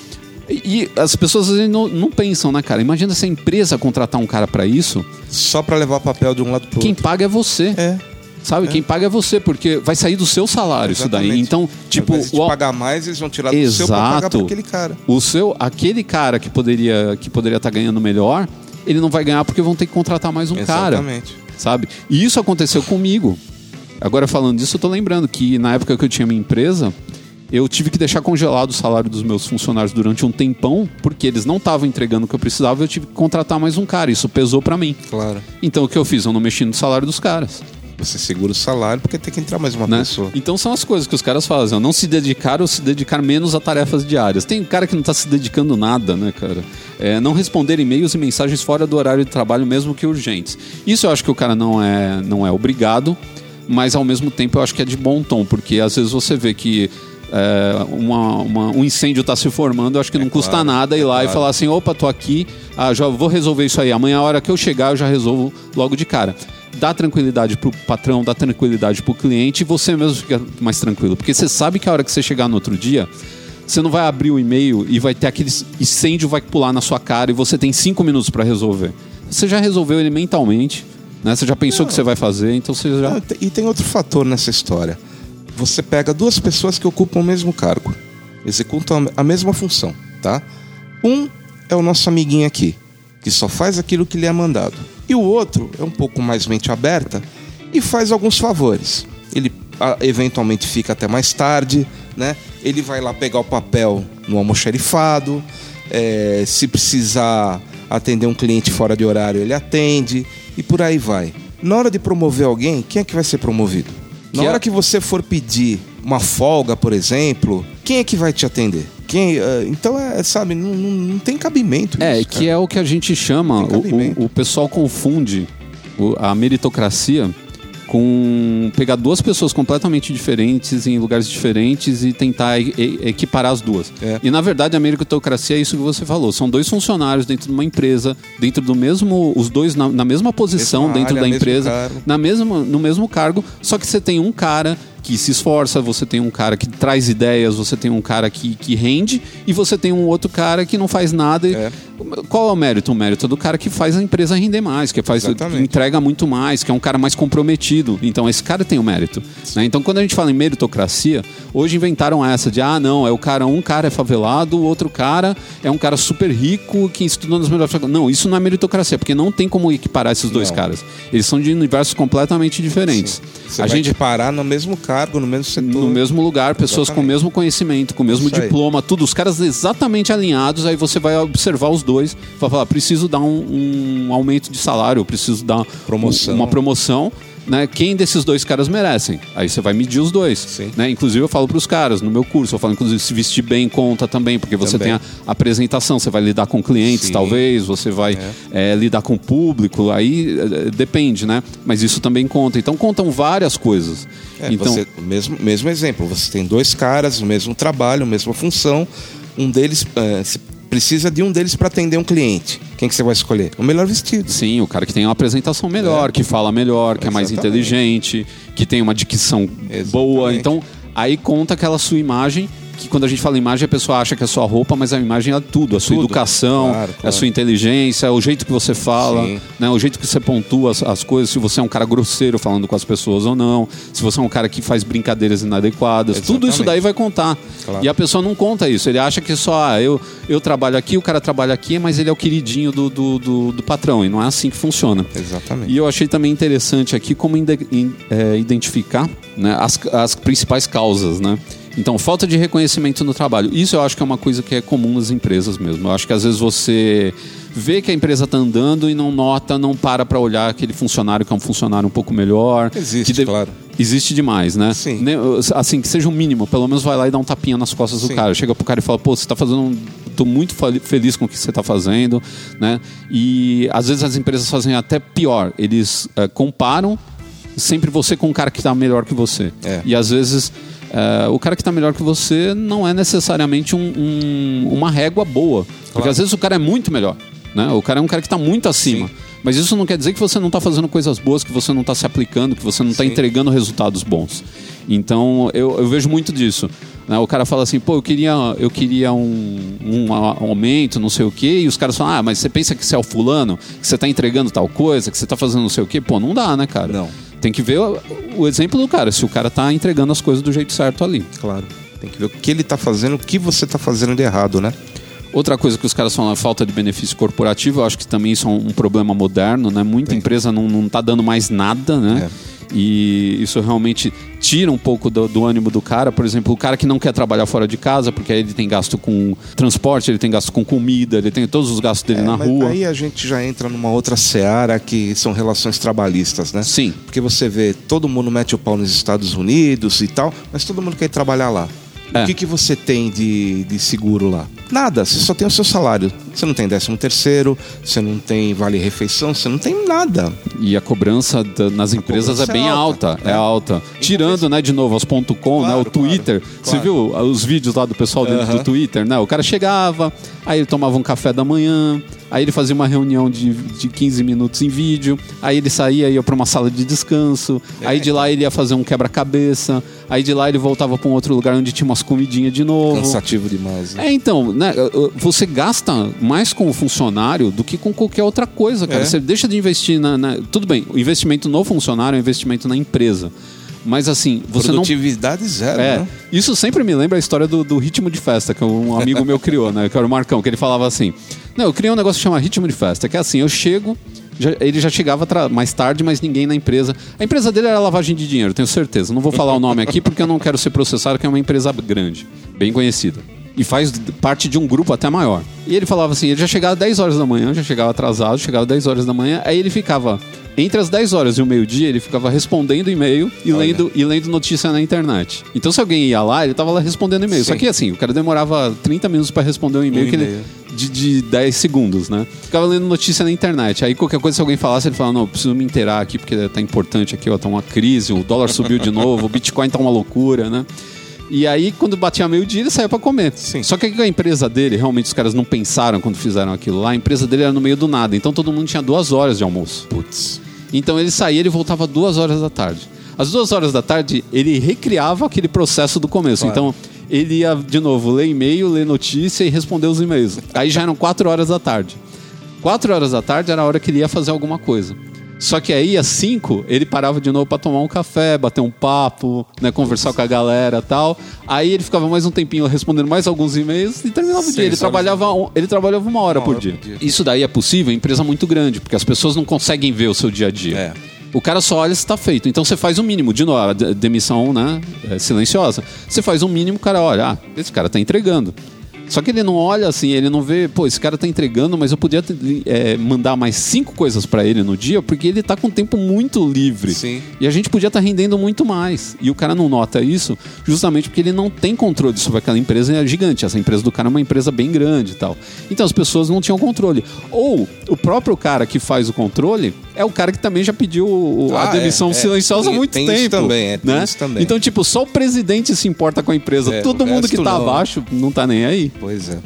E, as pessoas às vezes não, não pensam, né, cara? Imagina se a empresa contratar um cara pra isso, Só pra levar papel de um lado pro quem outro. paga é você. É. Sabe? Quem paga é você, porque vai sair do seu salário isso daí. Exatamente. Então, tipo, o, pagar mais, eles vão tirar do seu pra pagar Exato. pra aquele cara. o seu, aquele cara que poderia que poderia estar ganhando melhor, ele não vai ganhar porque vão ter que contratar mais um cara. Exatamente. sabe? E isso aconteceu comigo. Agora falando disso, eu tô lembrando que na época que eu tinha minha empresa, eu tive que deixar congelado o salário dos meus funcionários durante um tempão, porque eles não estavam entregando o que eu precisava, eu tive que contratar mais um cara. Isso pesou pra mim. Claro. Então o que eu fiz? Eu não mexi no salário dos caras. Você segura o salário porque tem que entrar mais uma né? pessoa. Então são as coisas que os caras fazem. ó, Não se dedicar ou se dedicar menos a tarefas diárias. Tem cara que não tá se dedicando nada, né, cara? É, não responder e-mails e mensagens fora do horário de trabalho, mesmo que urgentes. Isso eu acho que o cara não é, não é obrigado, mas ao mesmo tempo eu acho que é de bom tom, porque às vezes você vê que é, uma- uma- um incêndio está se formando, eu acho que não custa claro, nada ir é lá e claro. falar assim, opa, tô aqui, ah, já vou resolver isso aí. Amanhã, a hora que eu chegar, eu já resolvo logo de cara. Dá tranquilidade pro patrão, dá tranquilidade pro cliente e você mesmo fica mais tranquilo. Porque você sabe que a hora que você chegar no outro dia, você não vai abrir o e-mail e vai ter aquele incêndio vai pular na sua cara e você tem cinco minutos para resolver. Você já resolveu ele mentalmente, né? Você já pensou o que você vai fazer, então você já. Ah, te- E tem outro fator nessa história. Você pega duas pessoas que ocupam o mesmo cargo, executam a mesma função, tá? Um é o nosso amiguinho aqui, que só faz aquilo que lhe é mandado. E o outro é um pouco mais mente aberta e faz alguns favores. Ele eventualmente fica até mais tarde, né? Ele vai lá pegar o papel no almoxerifado, é, se precisar atender um cliente fora de horário, ele atende e por aí vai. Na hora de promover alguém, quem é que vai ser promovido? Na hora é- que você for pedir uma folga, por exemplo, quem é que vai te atender? Quem, ah, então, é, sabe, não, não, tem cabimento É, isso, que é o que a gente chama, o, o, o pessoal confunde a meritocracia com pegar duas pessoas completamente diferentes em lugares diferentes e tentar e- e- equiparar as duas. É. E na verdade a meritocracia é isso que você falou, são dois funcionários dentro de uma empresa, dentro do mesmo, os dois na, na mesma posição Mesma dentro área, da empresa, cargo. na mesma, no mesmo cargo, só que você tem um cara que se esforça, você tem um cara que traz ideias, você tem um cara que, que rende e você tem um outro cara que não faz nada. É. Qual é o mérito? O mérito é do cara que faz a empresa render mais, que faz Exatamente. entrega muito mais, que é um cara mais comprometido. Então esse cara tem o mérito. né? Então quando a gente fala em meritocracia, hoje inventaram essa de ah não, é o cara um cara é favelado, o outro cara é um cara super rico que estudou nas melhores. Não, isso não é meritocracia, porque não tem como equiparar esses dois Não. caras. Eles são de universos completamente diferentes. Você a vai gente parar no mesmo cargo, no mesmo setor. no mesmo lugar, pessoas com o Exatamente. mesmo conhecimento, com o mesmo Isso aí. diploma, tudo, os caras exatamente alinhados, aí você vai observar os dois, vai falar, preciso dar um, um aumento de salário, preciso dar Promoção. uma promoção. Né? Quem desses dois caras merecem? Aí você vai medir os dois. Né? Inclusive, eu falo para os caras no meu curso, eu falo, inclusive, se vestir bem conta também, porque você Também. tem a apresentação, você vai lidar com clientes, Sim. talvez, você vai eh, lidar com o público, aí eh, depende, né? Mas isso também conta. Então, contam várias coisas. É, então, você, o mesmo, mesmo exemplo, você tem dois caras, o mesmo trabalho, a mesma função, um deles é, se precisa de um deles para atender um cliente. Quem que você vai escolher? O melhor vestido. Sim, o cara que tem uma apresentação melhor, É. que fala melhor, que é mais Exatamente. inteligente, que tem uma dicção boa. Exatamente. Então, aí conta aquela sua imagem, que quando a gente fala imagem, a pessoa acha que é sua roupa, mas a imagem é tudo. A sua Tudo. educação, Claro, a claro. sua inteligência, o jeito que você fala, Sim. né, o jeito que você pontua as, as coisas, se você é um cara grosseiro falando com as pessoas ou não, se você é um cara que faz brincadeiras inadequadas. Tudo isso Exatamente. daí vai contar. Claro. E a pessoa não conta isso. Ele acha que só, ah, eu, eu trabalho aqui, o cara trabalha aqui, mas ele é o queridinho do, do, do, do patrão. E não é assim que funciona. Exatamente. E eu achei também interessante aqui como in- é, identificar né, as, as principais causas, né? Então, falta de reconhecimento no trabalho. Isso eu acho que é uma coisa que é comum nas empresas mesmo. Eu acho que às vezes você vê que a empresa está andando e não nota, não para para olhar aquele funcionário que é um funcionário um pouco melhor. Existe, deve- claro. Existe demais, né? Sim. Assim, que seja um mínimo, pelo menos vai lá e dá um tapinha nas costas do Sim. cara. Chega pro cara e fala, pô, você tá fazendo. um- Tô muito feliz com o que você tá fazendo, né? E às vezes as empresas fazem até pior. Eles eh, comparam sempre você com um cara que tá melhor que você. É. E às vezes. Eh, o cara que está melhor que você não é necessariamente um- um- uma régua boa. Porque Claro. às vezes o cara é muito melhor. Né? O cara é um cara que está muito acima. Sim. Mas isso não quer dizer que você não está fazendo coisas boas, que você não está se aplicando, que você não está entregando resultados bons. Então eu, eu vejo muito disso. né? O cara fala assim, pô, eu queria, eu queria um, um aumento, não sei o quê, e os caras falam, ah, mas você pensa que você é o fulano, que você está entregando tal coisa, que você está fazendo não sei o quê? Pô, não dá, né, cara? Não. Tem que ver o, o exemplo do cara, se o cara tá entregando as coisas do jeito certo ali. Claro. Tem que ver o que ele tá fazendo, o que você tá fazendo de errado, né? Outra coisa que os caras falam é falta de benefício corporativo. Eu acho que também isso é um problema moderno, né? Muita empresa não, não tá dando mais nada, né? É. E isso realmente tira um pouco do, do ânimo do cara. Por exemplo, o cara que não quer trabalhar fora de casa, porque aí ele tem gasto com transporte, ele tem gasto com comida, ele tem todos os gastos dele É, na rua. Aí a gente já entra numa outra seara que são relações trabalhistas, né? Sim. Porque você vê, todo mundo mete o pau nos Estados Unidos e tal, mas todo mundo quer ir trabalhar lá. É. O que, que você tem de, de seguro lá? Nada, você só tem o seu salário. Você não tem décimo terceiro, você não tem vale-refeição, você não tem nada. E a cobrança da- nas empresas é cobrança bem é alta, alta, é né? alta. Tirando, né, de novo, as ponto .com, né, Claro, o Twitter. claro, Você claro. viu os vídeos lá do pessoal dentro do. Twitter, né? O cara chegava, aí ele tomava um café da manhã, aí ele fazia uma reunião de, de 15 minutos em vídeo, aí ele saía e ia para uma sala de descanso, É. aí de lá ele ia fazer um quebra-cabeça, aí de lá ele voltava para um outro lugar onde tinha umas comidinhas de novo. Cansativo demais. Né? É, então, né, você gasta mais com o funcionário do que com qualquer outra coisa, cara. É. Você deixa de investir na, na- Tudo bem, o investimento no funcionário é um investimento na empresa. Mas assim, você não. Produtividade zero, É, né? isso sempre me lembra a história do, do ritmo de festa, que um amigo meu criou, né? Que era o Marcão, que ele falava assim: Não, eu criei um negócio que chama ritmo de festa, que é assim, eu chego. já- ele já chegava mais tarde, mas ninguém na empresa. A empresa dele era lavagem de dinheiro, tenho certeza. Não vou falar o nome aqui porque eu não quero ser processado, que é uma empresa grande, bem conhecida. E faz parte de um grupo até maior. E ele falava assim: ele já chegava às 10 horas da manhã, já chegava atrasado, chegava às 10 horas da manhã, aí ele ficava. Entre as 10 horas e o meio-dia, ele ficava respondendo e-mail e Olha. lendo, e lendo notícia na internet. Então, se alguém ia lá, ele tava lá respondendo e-mail. Sim. Só que assim, o cara demorava 30 minutos para responder um e-mail Um que ele- de, de 10 segundos, né? Ficava lendo notícia na internet. Aí qualquer coisa, se alguém falasse, ele falava, não, eu preciso me inteirar aqui, porque tá importante aqui, ó, tá uma crise, o dólar subiu de novo, o Bitcoin tá uma loucura, né? E aí, quando batia meio-dia, ele saía pra comer. Sim. Só que a empresa dele, realmente os caras não pensaram quando fizeram aquilo lá, a empresa dele era no meio do nada. Então todo mundo tinha duas horas de almoço. Putz. Então ele saía e voltava duas horas da tarde. Às duas horas da tarde, ele recriava aquele processo do começo. Claro. Então, ele ia, de novo, ler e-mail, ler notícia e responder os e-mails. Aí já eram quatro horas da tarde. Quatro horas da tarde era a hora que ele ia fazer alguma coisa. Só que aí, às cinco, ele parava de novo para tomar um café, bater um papo, né, conversar com a galera tal. Aí ele ficava mais um tempinho respondendo mais alguns e-mails e terminava o Seis dia. Ele trabalhava, um- ele trabalhava uma hora, Uma por, hora dia. por dia. Isso daí é possível em empresa muito grande, porque as pessoas não conseguem ver o seu dia a dia. É. O cara só olha se está feito. Então você faz o mínimo. De novo, a de- demissão né, é silenciosa. Você faz o mínimo, o cara olha, ah, esse cara está entregando. Só que ele não olha assim, ele não vê, pô, esse cara tá entregando, mas eu podia ter, é, mandar mais cinco coisas para ele no dia, porque ele tá com tempo muito livre. Sim. E a gente podia estar rendendo muito mais. E o cara não nota isso justamente porque ele não tem controle sobre aquela empresa é gigante. Essa empresa do cara é uma empresa bem grande e tal. Então as pessoas não tinham controle. Ou o próprio cara que faz o controle é o cara que também já pediu o- a Ah, demissão é, é. silenciosa há muito tem tempo. isso também, é, tem né? isso também. Então, tipo, só o presidente se importa com a empresa. É, Todo mundo que tá não. abaixo não tá nem aí. Pois é.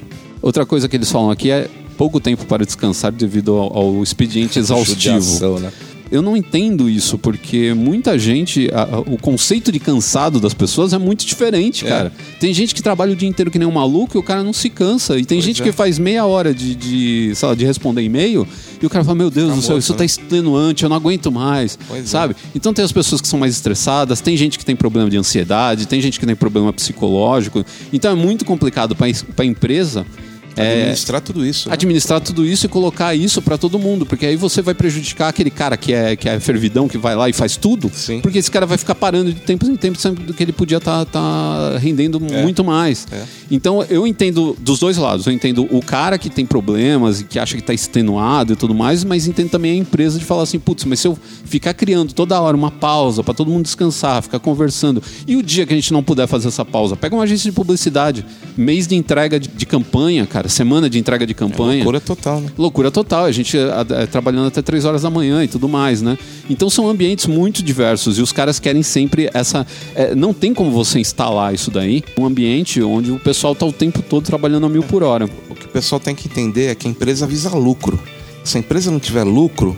Outra coisa que eles falam aqui é pouco tempo para descansar devido ao, ao expediente exaustivo. Judiação, né? Eu não entendo isso, porque muita gente. a- a- o conceito de cansado das pessoas é muito diferente, É. cara. Tem gente que trabalha o dia inteiro que nem um maluco e o cara não se cansa. E tem Pois gente é. que faz meia hora de, de, sei lá, de responder e-mail e o cara fala: Meu Deus Tá do céu, isso né? tá extenuante, eu não aguento mais. Pois é. sabe? Então tem as pessoas que são mais estressadas, tem gente que tem problema de ansiedade, tem gente que tem problema psicológico. Então é muito complicado para a empresa É, Administrar tudo isso. né? administrar tudo isso e colocar isso pra todo mundo, porque aí você vai prejudicar aquele cara que é, que é fervidão, que vai lá e faz tudo, Sim. porque esse cara vai ficar parando de tempos em tempos, sendo que ele podia estar rendendo muito mais. É. Então eu entendo dos dois lados, eu entendo o cara que tem problemas e que acha que está extenuado e tudo mais, mas entendo também a empresa de falar assim, putz, mas se eu ficar criando toda hora uma pausa pra todo mundo descansar, ficar conversando, e o dia que a gente não puder fazer essa pausa, pega uma agência de publicidade, mês de entrega de, de campanha, cara, semana de entrega de campanha. Loucura total, né? Loucura total, a gente é, é, trabalhando até 3 horas da manhã e tudo mais, né? Então são ambientes muito diversos e os caras querem sempre essa. é, não tem como você instalar isso daí, um ambiente onde o pessoal tá o tempo todo trabalhando a mil por hora. O que o pessoal tem que entender é que a empresa visa lucro. Se a empresa não tiver lucro,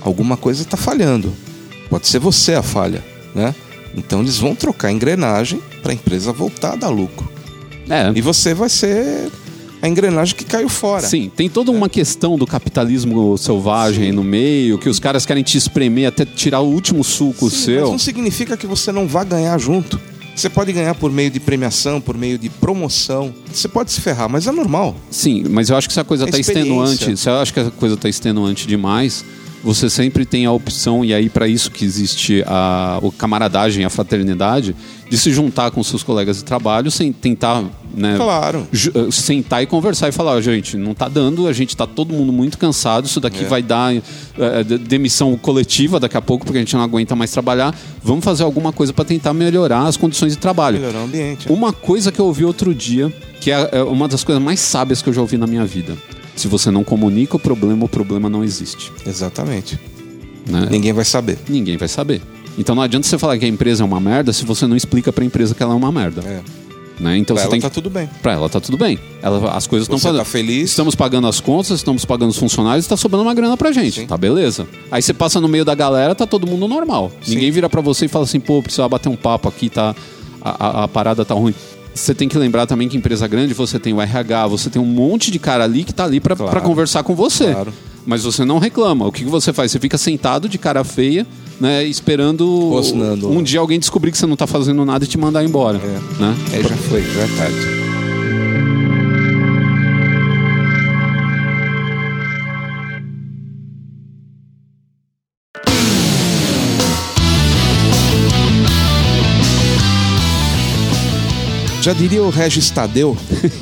alguma coisa está falhando. Pode ser você a falha, né? Então eles vão trocar a engrenagem para a empresa voltar a dar lucro. É, E você vai ser a engrenagem que caiu fora. Sim, tem toda uma questão do capitalismo selvagem aí no meio, que os caras querem te espremer até tirar o último suco Sim, seu. Mas não significa que você não vá ganhar junto. Você pode ganhar por meio de premiação, por meio de promoção. Você pode se ferrar, mas é normal. Sim, mas eu acho que se a coisa É está experiência. extenuante, se eu acho que a coisa está extenuante demais, você sempre tem a opção, e aí para isso que existe a, o camaradagem, a fraternidade, de se juntar com seus colegas de trabalho sem tentar né, Claro. eh, sentar e conversar e falar, "Ó, gente, não tá dando, a gente tá todo mundo muito cansado, isso daqui É. vai dar de- demissão coletiva daqui a pouco, porque a gente não aguenta mais trabalhar. Vamos fazer alguma coisa para tentar melhorar as condições de trabalho. Melhorar o ambiente. Uma coisa que eu ouvi outro dia, que é é uma das coisas mais sábias que eu já ouvi na minha vida. Se você não comunica o problema, o problema não existe. Exatamente. né? Ninguém vai saber. Ninguém vai saber. Então não adianta você falar que a empresa é uma merda se você não explica pra empresa que ela é uma merda. É. Né? Então Pra você ela tem tá tudo bem. Pra ela tá tudo bem. Ela, as coisas estão Você tá feliz. Estamos pagando as contas, estamos pagando os funcionários, está sobrando uma grana pra gente. Sim. Tá beleza. Aí você passa no meio da galera, tá todo mundo normal. Sim. Ninguém vira pra você e fala assim, pô, precisa bater um papo aqui, tá. A, a- a parada tá ruim. Você tem que lembrar também que empresa grande, você tem o RH, você tem um monte de cara ali que tá ali pra Claro. pra conversar com você. Claro. Mas você não reclama. O que, que você faz? Você fica sentado de cara feia, né, esperando um dia alguém descobrir que você não tá fazendo nada e te mandar embora. É. Né? É, já foi, já é tarde. Já diria o Regis Tadeu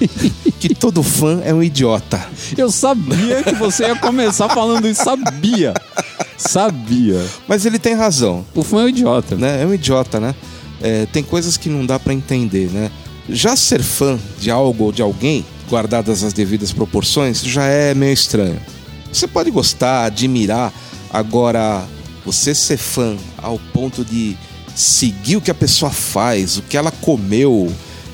que todo fã é um idiota. Eu sabia que você ia começar falando isso, sabia. Sabia. Mas ele tem razão. O fã é um idiota. né? É um idiota, né? É, tem coisas que não dá pra entender, né? Já ser fã de algo ou de alguém, guardadas as devidas proporções, já é meio estranho. Você pode gostar, admirar, agora você ser fã ao ponto de seguir o que a pessoa faz, o que ela comeu,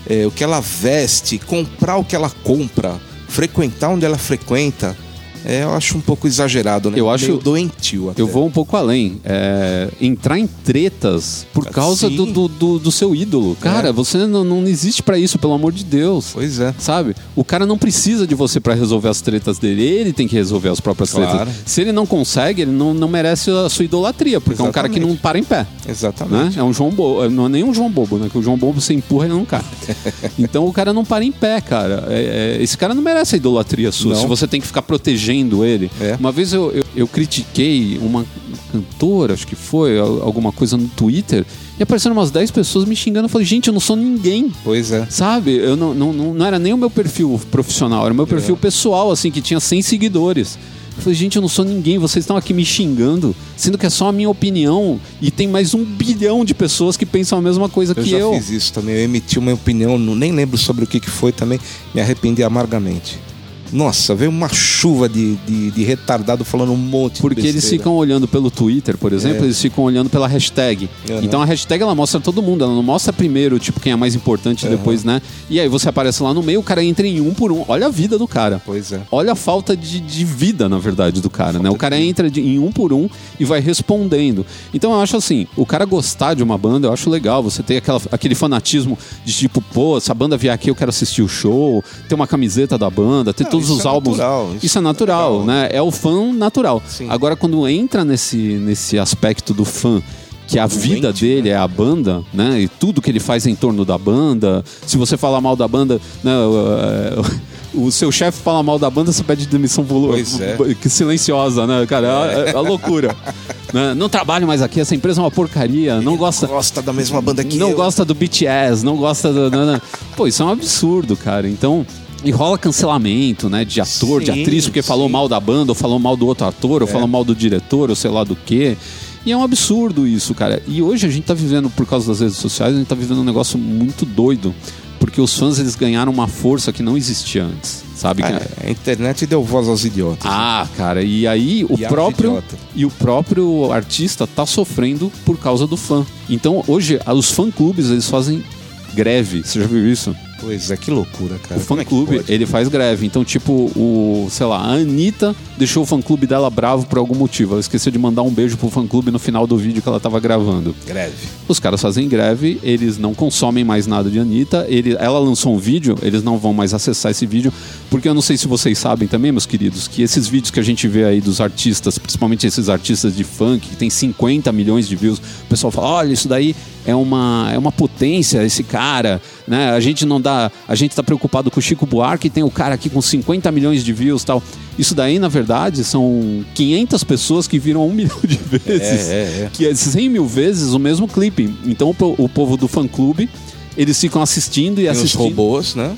é, o que ela veste, comprar o que ela compra, frequentar onde ela frequenta, é, eu acho um pouco exagerado, né? Eu acho- Meio doentio até. Eu vou um pouco além. É, entrar em tretas por causa Sim. do, do, do- do seu ídolo. Cara, É. você não, não existe pra isso, pelo amor de Deus. Pois é. Sabe? O cara não precisa de você pra resolver as tretas dele. Ele tem que resolver as próprias Claro. tretas. Se ele não consegue, ele não, não merece a sua idolatria, porque é um cara que não Exatamente. para em pé. Né? Exatamente. É um João Bobo. Não é nem um João Bobo, né? Que o João Bobo você empurra ele não cai. então o cara não para em pé, cara. É- é- esse cara não merece a idolatria sua. Não. Se você tem que ficar protegendo ele. É. Uma vez eu, eu, eu critiquei uma cantora, acho que foi, al- alguma coisa no Twitter, e apareceram umas 10 pessoas me xingando. Eu falei, gente, eu não sou ninguém. Pois é. Sabe? Eu não, não, não, não era nem o meu perfil profissional, era o meu perfil pessoal, assim, que tinha 100 seguidores. Eu falei, gente, eu não sou ninguém, vocês estão aqui me xingando, sendo que é só a minha opinião e tem mais um bilhão de pessoas que pensam a mesma coisa Eu que já eu. fiz isso também. Eu emiti uma opinião, não- nem lembro sobre o que, que foi também. Me arrependi amargamente. Nossa, veio uma chuva de, de, de retardado falando um monte Porque de eles besteira. ficam olhando pelo Twitter, por exemplo, É. eles ficam olhando pela hashtag. Aham. Então a hashtag ela mostra todo mundo, ela não mostra primeiro, tipo, quem é mais importante depois, né? E aí você aparece lá no meio, o cara entra em um por um. Olha a vida do cara. Pois é. Olha a falta de, de vida, na verdade, do cara, né? O cara de vida. entra de- em um por um e vai respondendo. Então eu acho assim, o cara gostar de uma banda, eu acho legal. Você ter aquela, aquele fanatismo de tipo, pô, se a banda vier aqui, eu quero assistir o show, ter uma camiseta da banda, ter todos isso os é álbuns. natural, isso, isso é natural, é legal. né? É o fã natural. Sim. Agora, quando entra nesse, nesse aspecto do fã. Que a vida Doente, dele né? é a banda, né? E tudo que ele faz em torno da banda. Se você falar mal da banda, né? o- o seu chefe fala mal da banda, você pede demissão é. que silenciosa, né, cara? É, é a loucura. Né? Não trabalho mais aqui, essa empresa é uma porcaria, não gosta. Gosta da mesma banda que não eu. gosta do BTS, não gosta do. não, não. Pô, isso é um absurdo, cara. Então. E rola cancelamento, né? De ator, de Sim, atriz, porque falou sim. mal da banda, ou falou mal do outro ator, ou falou mal do diretor, ou sei lá do quê. E é um absurdo isso, cara. E hoje a gente tá vivendo, por causa das redes sociais, a gente tá vivendo um negócio muito doido. Porque os fãs, eles ganharam uma força que não existia antes, sabe? Ah, a internet deu voz aos idiotas. Ah, cara, e aí o E próprio e o próprio artista tá sofrendo por causa do fã. Então, hoje a- os fã clubes eles fazem greve. Você já viu isso? Pois é, que loucura, cara. O fã é clube, pode? ele faz greve. Então, tipo, o, sei lá, a Anitta deixou o fã clube dela bravo por algum motivo. Ela esqueceu de mandar um beijo pro fã clube no final do vídeo que ela tava gravando. Greve. Os caras fazem greve, eles não consomem mais nada de Anitta. Ele, ela lançou um vídeo, eles não vão mais acessar esse vídeo, porque eu não sei se vocês sabem também, meus queridos, que esses vídeos que a gente vê aí dos artistas, principalmente esses artistas de funk, que tem 50 milhões de views, o pessoal fala: olha, isso daí é uma, é uma potência, esse cara, né? A gente não dá. A gente tá preocupado com o Chico Buarque, tem o cara aqui com 50 milhões de views tal. Isso daí, na verdade, são 500 pessoas que viram um milhão de vezes É, é, é. que é 100 mil vezes o mesmo clipe. Então o, o povo do fã clube, eles ficam assistindo e Tem os assistindo. robôs, né?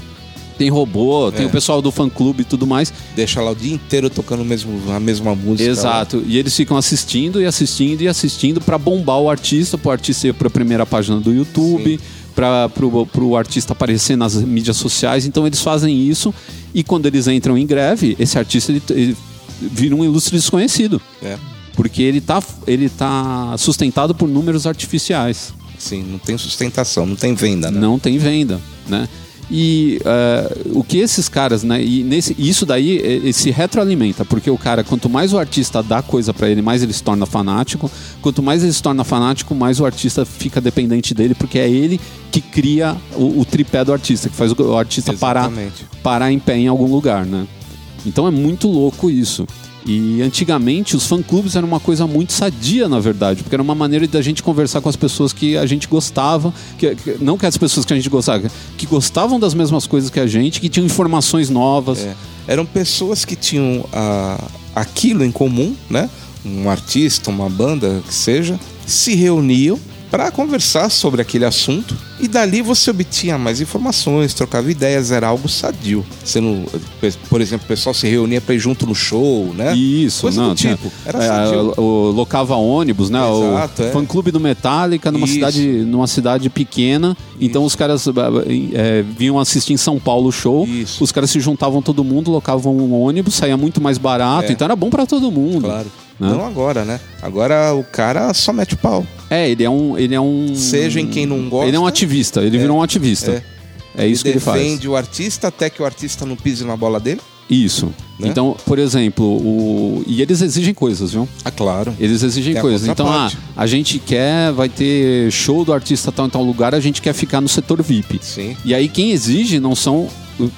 Tem robô, tem É. o pessoal do fã clube e tudo mais. Deixa lá o dia inteiro tocando o mesmo, a mesma música. Exato. E eles ficam assistindo e assistindo e assistindo pra bombar o artista, pro artista ir pra primeira página do YouTube, para pro artista aparecer nas mídias sociais. Então eles fazem isso e quando eles entram em greve, esse artista ele, ele vira um ilustre desconhecido. É. Porque ele tá, ele tá sustentado por números artificiais. Sim, não tem sustentação, não tem venda, né? Não tem venda, né? E eh, o que esses caras, né? E nesse, isso daí eh, se retroalimenta, porque o cara, quanto mais o artista dá coisa pra ele, mais ele se torna fanático. Quanto mais ele se torna fanático, mais o artista fica dependente dele, porque é ele que cria o, o tripé do artista, que faz o, o artista parar, parar em pé em algum lugar, né? Então é muito louco isso. E antigamente os fã-clubes eram uma coisa muito sadia, na verdade, porque era uma maneira da gente conversar com as pessoas que a gente gostava, que, que- não que as pessoas que a gente gostava, que gostavam das mesmas coisas que a gente, que tinham informações novas. É. Eram pessoas que tinham ah, aquilo em comum, né? Um artista, uma banda, que seja, se reuniam para conversar sobre aquele assunto e dali você obtinha mais informações, trocava ideias, era algo sadio. Não, por exemplo, o pessoal se reunia para ir junto no show, né? Isso, Coisa não, do tipo. Era é, sadio. o, locava ônibus, né? Exato, o é. fã-clube do Metallica numa Isso. cidade, numa cidade pequena. Então os caras é, vinham assistir em São Paulo o show. Isso. Os caras se juntavam todo mundo, locavam um ônibus, saía muito mais barato. É. Então era bom pra todo mundo. Claro. Né? Não agora, né? Agora o cara só mete o pau. É, ele é um, ele é um. Seja em quem não gosta. Ele é um ativista. Ele virou um ativista. É, isso que ele faz. defende o artista até que o artista não pise na bola dele. Isso. Né? Então, por exemplo, o... e eles exigem coisas, viu? Ah, claro. Eles exigem a coisas. Então, ah, a gente quer, vai ter show do artista tal em tal lugar, a gente quer ficar no setor VIP. Sim. E aí quem exige não são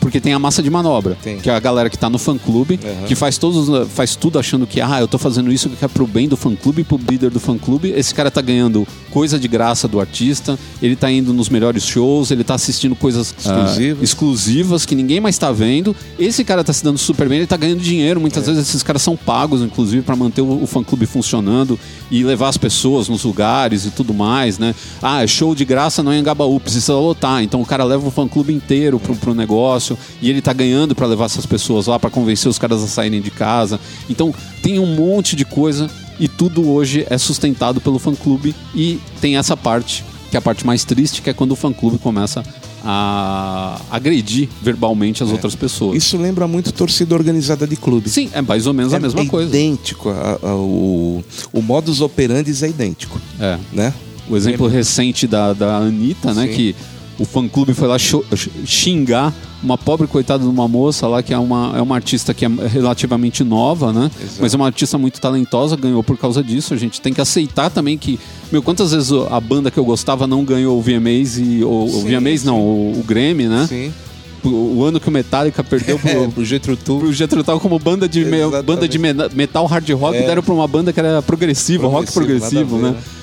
porque tem a massa de manobra, Tem. que é a galera que tá no fã clube, Uhum. que faz todos faz tudo achando que ah, eu tô fazendo isso que é pro bem do fã clube, pro líder do fã clube. Esse cara tá ganhando coisa de graça do artista, ele tá indo nos melhores shows, ele tá assistindo coisas ah, Exclusivas. exclusivas que ninguém mais tá vendo. Esse cara tá se dando super bem, ele tá ganhando dinheiro. Muitas É. vezes esses caras são pagos, inclusive, para manter o, o fã-clube funcionando e levar as pessoas nos lugares e tudo mais, né? Ah, show de graça não é em Angabaú, precisa lotar. Então o cara leva o fã-clube inteiro pro, pro negócio e ele tá ganhando para levar essas pessoas lá, para convencer os caras a saírem de casa. Então tem um monte de coisa e tudo hoje é sustentado pelo fã-clube e tem essa parte, que é a parte mais triste, que é quando o fã-clube começa a agredir verbalmente as outras pessoas. Isso lembra muito torcida organizada de clube. Sim, é mais ou menos a mesma é coisa. idêntico. a- a- o, o modus operandi é idêntico, É. né? O exemplo recente da, da Anitta, né? Sim. Que o fã-clube foi lá xingar uma pobre coitada de uma moça lá, que é uma, é uma artista que é relativamente nova, né? Exato. Mas é uma artista muito talentosa, ganhou por causa disso. A gente tem que aceitar também que... Meu, quantas vezes a banda que eu gostava não ganhou o VMAs e... O, o Sim, VMAs não, o, o Grammy, né? Sim. O, o ano que o Metallica perdeu pro, É, pro Jethro Tull como banda de, me- banda de metal hard rock É. deram pra uma banda que era progressiva, rock Progressivo, progressivo, nada a né?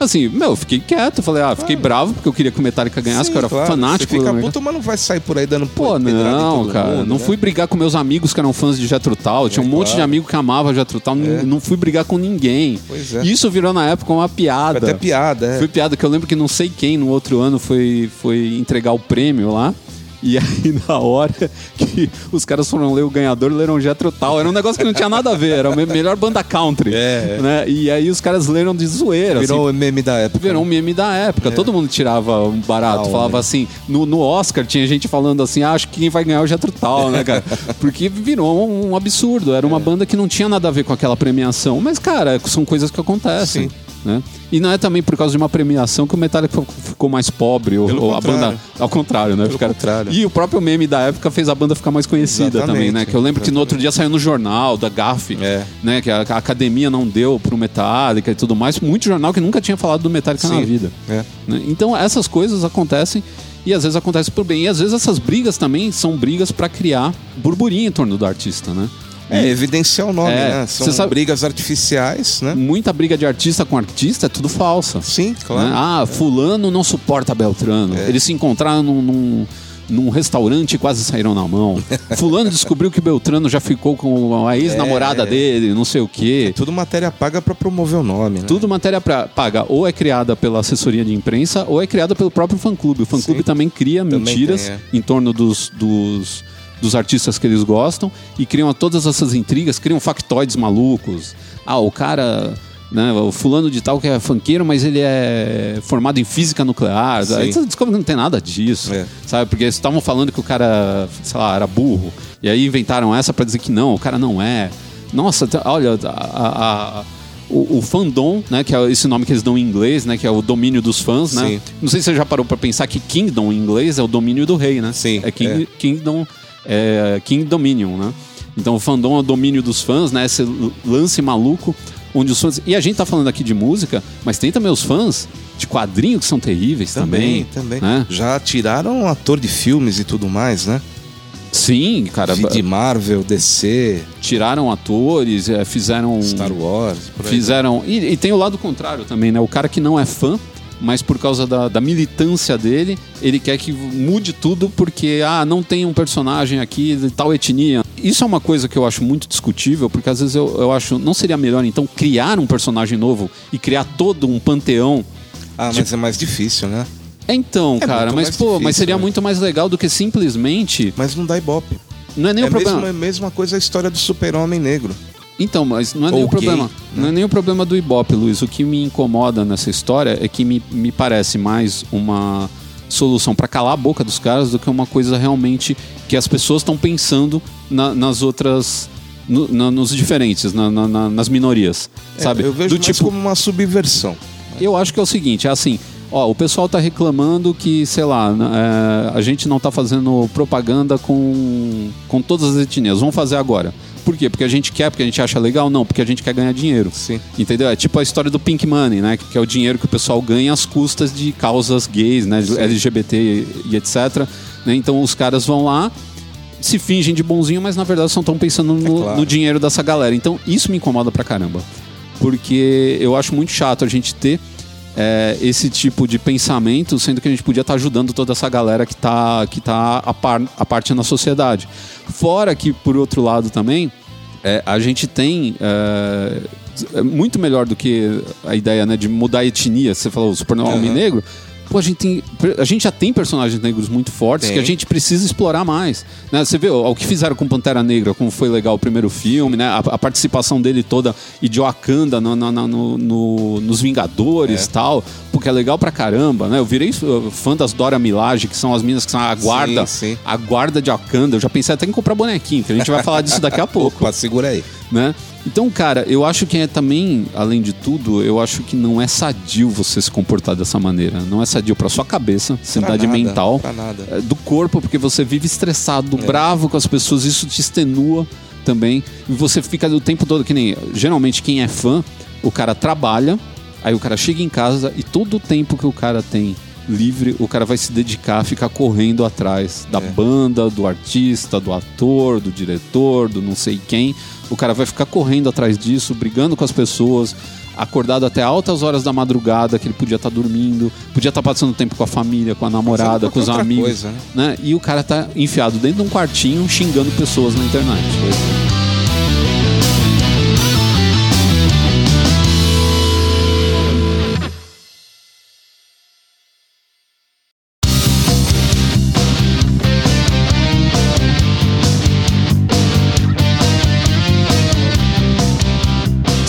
Assim, meu, eu fiquei quieto. Falei, ah, fiquei bravo porque eu queria que o Metallica ganhasse, Sim, que eu era claro, fanático. Você fica puto, mas não vai sair por aí dando Pô, não, cara. mundo, não né? fui brigar com meus amigos que eram fãs de Jethro Tull. Tinha um monte de claro. amigo que amava Jethro Tull. Não, É. não fui brigar com ninguém. Pois é. Isso virou na época uma piada. Até piada, é. Foi piada que eu lembro que não sei quem no outro ano foi, foi entregar o prêmio lá. E aí, na hora que os caras foram ler o ganhador, leram Jethro Tull. Era um negócio que não tinha nada a ver. Era a me- melhor banda country. É, é. Né? E aí os caras leram de zoeira. Virou assim, o meme da época. Virou um né? meme da época. Todo mundo tirava um barato. Falava assim, no, no Oscar tinha gente falando assim, ah, acho que quem vai ganhar é o Jethro Tull, né, cara? Porque virou um, absurdo. Era uma banda que não tinha nada a ver com aquela premiação. Mas, cara, são coisas que acontecem. Sim. Né? E não é também por causa de uma premiação que o Metallica ficou mais pobre, ou, ou a banda. Ao contrário, né? Ficaram- contrário. E o próprio meme da época fez a banda ficar mais conhecida Exatamente, também, né? Que eu lembro que no outro dia saiu no jornal da GAF, É. né? Que a, a academia não deu pro Metallica e tudo mais. Muito jornal que nunca tinha falado do Metallica na Sim. vida. É. né? Então essas coisas acontecem e às vezes acontecem por bem. E às vezes essas brigas também são brigas pra criar burburinho em torno do artista, né? É, evidenciar o nome, É, né? São você sabe- brigas artificiais, né? Muita briga de artista com artista é tudo falsa. Sim, claro. né? Ah, fulano não suporta Beltrano. É. Eles se encontraram num, num, num restaurante e quase saíram na mão. fulano descobriu que Beltrano já ficou com a ex-namorada É. dele, não sei o quê. Tudo matéria paga pra promover o nome, né? Tudo matéria pra- paga. Ou é criada pela assessoria de imprensa, ou é criada pelo próprio fã-clube. O fã-clube também cria Também mentiras tem, é. em torno dos, dos, dos artistas que eles gostam e criam todas essas intrigas, criam factoides malucos. Ah, o cara... Né, o fulano de tal que é funkeiro, mas ele é formado em física nuclear. Sim. Aí você descobre que não tem nada disso. É. Sabe? Porque estavam falando que o cara, sei lá, era burro. E aí inventaram essa pra dizer que não, o cara não é. Nossa, olha, a- a- a- o, o fandom, né, que é esse nome que eles dão em inglês, né, que é o domínio dos fãs, né? Sim. Não sei se você já parou pra pensar que kingdom em inglês é o domínio do rei, né? Sim, É, king, é. kingdom, é king dominion, né? Então o fandom é o domínio dos fãs, né? Esse lance maluco onde os fãs. E a gente tá falando aqui de música, mas tem também os fãs de quadrinho que são terríveis também. Também, também. né? Já tiraram ator de filmes e tudo mais, né? Sim, cara. de Marvel, DC, Tiraram atores, é, fizeram. Star Wars, por aí. Fizeram. E, e tem o lado contrário também, né? O cara que não é fã, mas por causa da, da militância dele, ele quer que mude tudo porque, ah, não tem um personagem aqui de tal etnia. Isso é uma coisa que eu acho muito discutível, porque às vezes eu, eu acho, não seria melhor então criar um personagem novo e criar todo um panteão Ah, mas é mais difícil, né? É, Então, É cara, mas pô, difícil, mas seria né? muito mais legal do que simplesmente. Mas não dá ibope. Não é nem É o problema. mesmo, é a mesma coisa a história do super-homem negro. Então, mas não é nem Ou o problema. né? Não é o problema do Ibope, Luiz. O que me incomoda nessa história é que me, me parece mais uma solução pra calar a boca dos caras do que uma coisa realmente que as pessoas estão pensando na- nas outras. no- na- nos diferentes, na- na- na- nas minorias. É, sabe? Eu vejo Do tipo, como uma subversão. Eu acho que é o seguinte, é assim, ó, o pessoal tá reclamando que, sei lá, n- é, a gente não tá fazendo propaganda com, com todas as etnias. Vamos fazer agora. Por quê? Porque a gente quer, porque a gente acha legal? Não, porque a gente quer ganhar dinheiro. Sim. Entendeu? É tipo a história do Pink Money, né? Que é o dinheiro que o pessoal ganha às custas de causas gays, né? Sim. LGBT e, e etc. né? Então os caras vão lá, se fingem de bonzinho, mas na verdade só estão pensando no, É claro. no dinheiro dessa galera. Então isso me incomoda pra caramba. Porque eu acho muito chato a gente ter é, esse tipo de pensamento, sendo que a gente podia estar ajudando toda essa galera que está que tá a, par, a parte na sociedade. Fora que, por outro lado também, é, a gente tem. É, é muito melhor do que a ideia né, de mudar a etnia. Você falou, o super-homem Aham. negro. Pô, a gente, tem, a gente já tem personagens negros muito fortes Tem. que a gente precisa explorar mais. Né? Você vê o, o que fizeram com Pantera Negra, como foi legal o primeiro filme, né? a, a participação dele toda e de Wakanda no, no- no- no- nos Vingadores e É. tal, porque é legal pra caramba. Né? Eu virei uh, fã das Dora Milaje, que são as minas que são a guarda, Sim, sim. a guarda de Wakanda. Eu já pensei até em comprar bonequinho, que a gente vai falar disso daqui a pouco Opa, segura aí. né? Então, cara, eu acho que é também, além de tudo, eu acho que não é sadio você se comportar dessa maneira. Não é sadio pra sua cabeça, sanidade mental, é, do corpo, porque você vive estressado, bravo com as pessoas, isso te extenua também. E você fica o tempo todo, que nem geralmente quem é fã, o cara trabalha, aí o cara chega em casa e todo o tempo que o cara tem livre, o cara vai se dedicar a ficar correndo atrás da banda, do artista, do ator, do diretor, do não sei quem. O cara vai ficar correndo atrás disso, brigando com as pessoas, acordado até altas horas da madrugada, que ele podia estar dormindo, podia estar passando tempo com a família, com a namorada, com os amigos. coisa, né? né? E o cara tá enfiado dentro de um quartinho xingando pessoas na internet.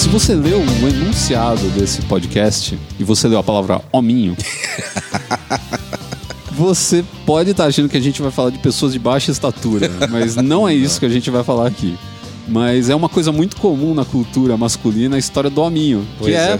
Se você leu o enunciado desse podcast e você leu a palavra hominho, você pode estar achando que a gente vai falar de pessoas de baixa estatura, mas não é isso que a gente vai falar aqui. Mas é uma coisa muito comum na cultura masculina a história do hominho, Pois que é, é.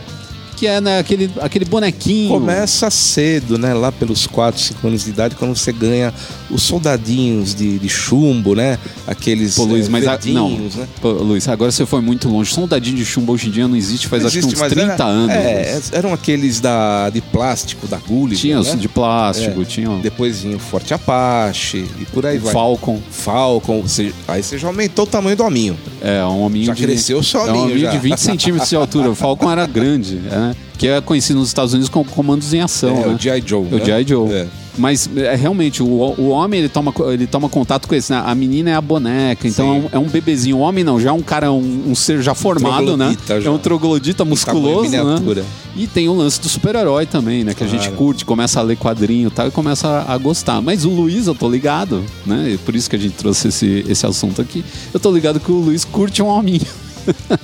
Que é né, aquele, aquele bonequinho. Começa cedo, né? Lá pelos 4, 5 anos de idade, quando você ganha os soldadinhos de, de chumbo, né? Aqueles Pô, Luiz, eh, mas a, não. né? Pô, Luiz, agora você foi muito longe. Soldadinho de chumbo hoje em dia não existe faz acho que uns mas 30 era- anos. É, eram aqueles da, de plástico, da Gulliver, tinha né? de plástico, É. tinha o Depois vinha o Forte Apache e por aí vai. Falcon. Falcon. Você- aí você já aumentou o tamanho do hominho. É, um hominho Já de... cresceu o seu É um hominho, hominho já. de 20 centímetros de altura. O Falcon era grande, né? Que é conhecido nos Estados Unidos como comandos em ação, é, né? o G.I. Joe. É o né? G.I. Joe. É. Mas é, realmente, o, o homem ele toma, ele toma contato com esse, né? A menina é a boneca, então é um, é um bebezinho. O homem não, já é um cara, um, um ser já formado, né? Já. É um troglodita musculoso, tamanho miniatura. né? E tem o lance do super-herói também, né? Que a gente curte, começa a ler quadrinho e tal, e começa a, a gostar. Mas o Luiz, eu tô ligado, né? E por isso que a gente trouxe esse, esse assunto aqui. Eu tô ligado que o Luiz curte um hominho.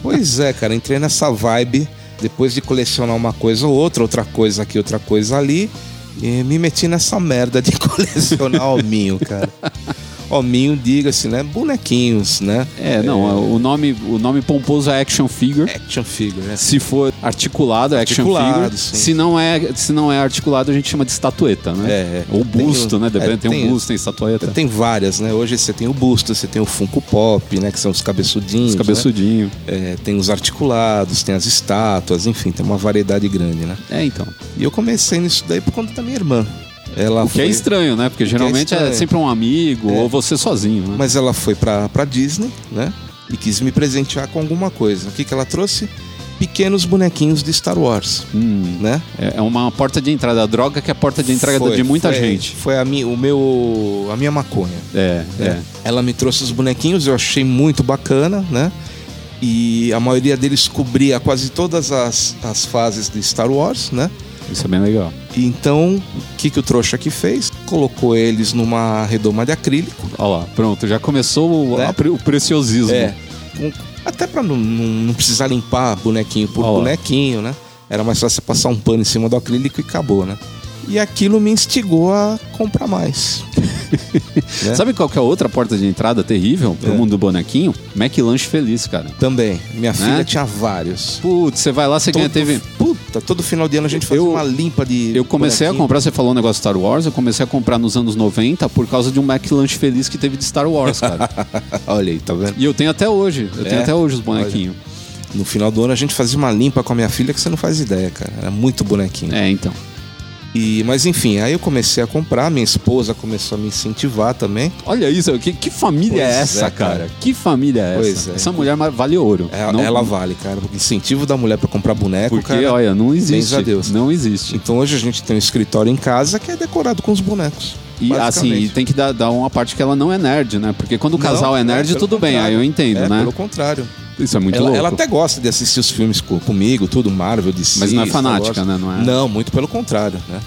Pois é, cara, entrei nessa vibe depois de colecionar uma coisa ou outra, outra coisa aqui, outra coisa ali, e me meti nessa merda de colecionar hominho, cara. Hominho, diga-se, né? Bonequinhos, né? É, não, o nome, o nome pomposo é action figure. Action figure, né? Se for articulado, é action Articulado, figure. sim. Se não, é, se não é articulado, a gente chama de estatueta, né? É, é. Ou Tem busto, o- né? Depende, é, tem, tem um busto, tem estatueta. Tem várias, né? Hoje você tem o busto, você tem o Funko Pop, né? Que são os cabeçudinhos. Os né? cabeçudinhos. É, tem os articulados, tem as estátuas, enfim, tem uma variedade grande, né? É, então. E eu comecei nisso daí por conta da minha irmã. Ela O que é estranho, né? Porque geralmente é, estranho. sempre um amigo É. ou você sozinho, né? Mas ela foi pra, pra Disney, né? E quis me presentear com alguma coisa. O que, que ela trouxe? Pequenos bonequinhos de Star Wars, Hum, né? é é uma porta de entrada. A droga que é a porta de entrada Foi- de muita foi- gente. Foi a, mi, o meu, a minha maconha. É, é. né? Ela me trouxe os bonequinhos, eu achei muito bacana, né? E a maioria deles cobria quase todas as, as fases de Star Wars, né? Isso é bem legal. Então, o que, que o trouxa aqui fez? Colocou eles numa redoma de acrílico. Olha lá, pronto, já começou o, Né? a o preciosismo. É. com- até pra não, não, precisar limpar bonequinho por lá. bonequinho, né? Era mais fácil você passar um pano em cima do acrílico e acabou, né? E aquilo me instigou a comprar mais. né? Sabe qual que é a outra porta de entrada terrível pro É. mundo do bonequinho? McLanche Feliz, cara. Também. Minha filha Né? tinha vários. Putz, você vai lá, você ganha Todo- Puta, todo final de ano a gente fazia Eu- uma limpa de. Eu comecei a bonequinho. comprar, você falou um negócio de Star Wars, eu comecei a comprar nos anos 90 por causa de um McLanche Feliz que teve de Star Wars, cara. Olha aí, tá vendo? e eu tenho até hoje, eu tenho É? até hoje os bonequinhos. No final do ano a gente fazia uma limpa com a minha filha que você não faz ideia, cara. Era muito bonequinho. É, então. E, mas enfim, aí eu comecei a comprar, minha esposa começou a me incentivar também. Olha isso, que, que família é Pois essa, é, cara? cara. Que família é Pois essa? é. Essa mulher vale ouro. É- Não- ela vale, cara. O incentivo da mulher pra comprar boneco, Porque, cara. olha, não existe. Deus. Não existe. Então hoje a gente tem um escritório em casa que é decorado com os bonecos. E assim, e tem que dar, dar uma parte que ela não é nerd, né? Porque quando o Não, casal é nerd, pelo tudo bem, aí eu entendo, É, né? Pelo contrário. Isso é muito Ela, louco. ela até gosta de assistir os filmes co- comigo, tudo, Marvel, DC. Mas não é fanática, né? Não é? Não, muito pelo contrário, né?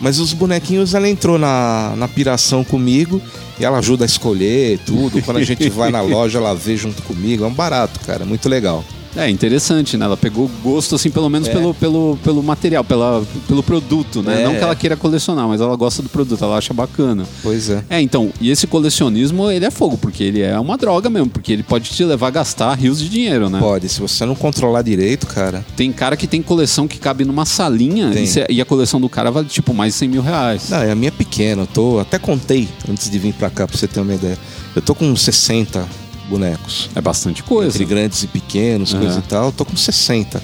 Mas os bonequinhos, ela entrou na, na piração comigo e ela ajuda a escolher tudo. Quando a gente vai na loja, ela vê junto comigo. É um barato, cara. Muito legal. É interessante, né? Ela pegou gosto, assim, pelo menos É. pelo, pelo, pelo material, pela, pelo produto, né? É. Não que ela queira colecionar, mas ela gosta do produto, ela acha bacana. Pois é. É, então, e esse colecionismo, ele é fogo, porque ele é uma droga mesmo, porque ele pode te levar a gastar rios de dinheiro, né? Pode. Se você não controlar direito, cara. Tem cara que tem coleção que cabe numa salinha e, e a coleção do cara vale, tipo, mais de 100 mil reais. Não, é a minha pequena. Eu tô. Até contei antes de vir pra cá, pra você ter uma ideia. Eu tô com uns 60 bonecos. É bastante coisa. Entre grandes e pequenos, Aham. coisa e tal. Eu tô com 60.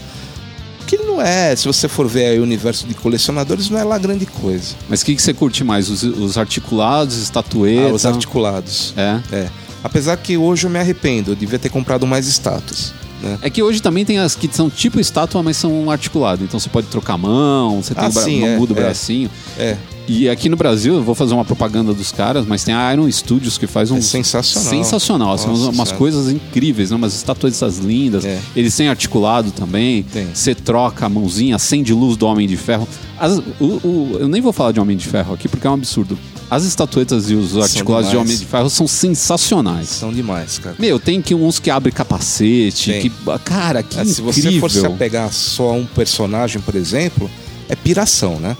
Que não é. Se você for ver aí o universo de colecionadores, não é lá grande coisa. Mas o que, que você curte mais? Os, os articulados, estatuetas? Ah, os articulados. É. É. Apesar que hoje eu me arrependo, eu devia ter comprado mais estátuas. Né? É que hoje também tem as que são tipo estátua, mas são articuladas. Então você pode trocar a mão, você tem Ah, o bra- sim, é, muda o é. bracinho. É. E aqui no Brasil, eu vou fazer uma propaganda dos caras, mas tem a Iron Studios que faz um. É sensacional. Sensacional. São Nossa umas Senhora. coisas incríveis, né? umas estatuetas lindas. É. Eles têm articulado também. Você troca a mãozinha, acende luz do Homem de Ferro. As- o- o- eu nem vou falar de Homem de Ferro aqui porque é um absurdo. As estatuetas e os articulados de. Homem de Ferro são sensacionais. São demais, cara. Meu, tem que uns que abrem capacete, Tem. que. Cara, que É, se você incrível. for se apegar só a um personagem, por exemplo, é piração, né?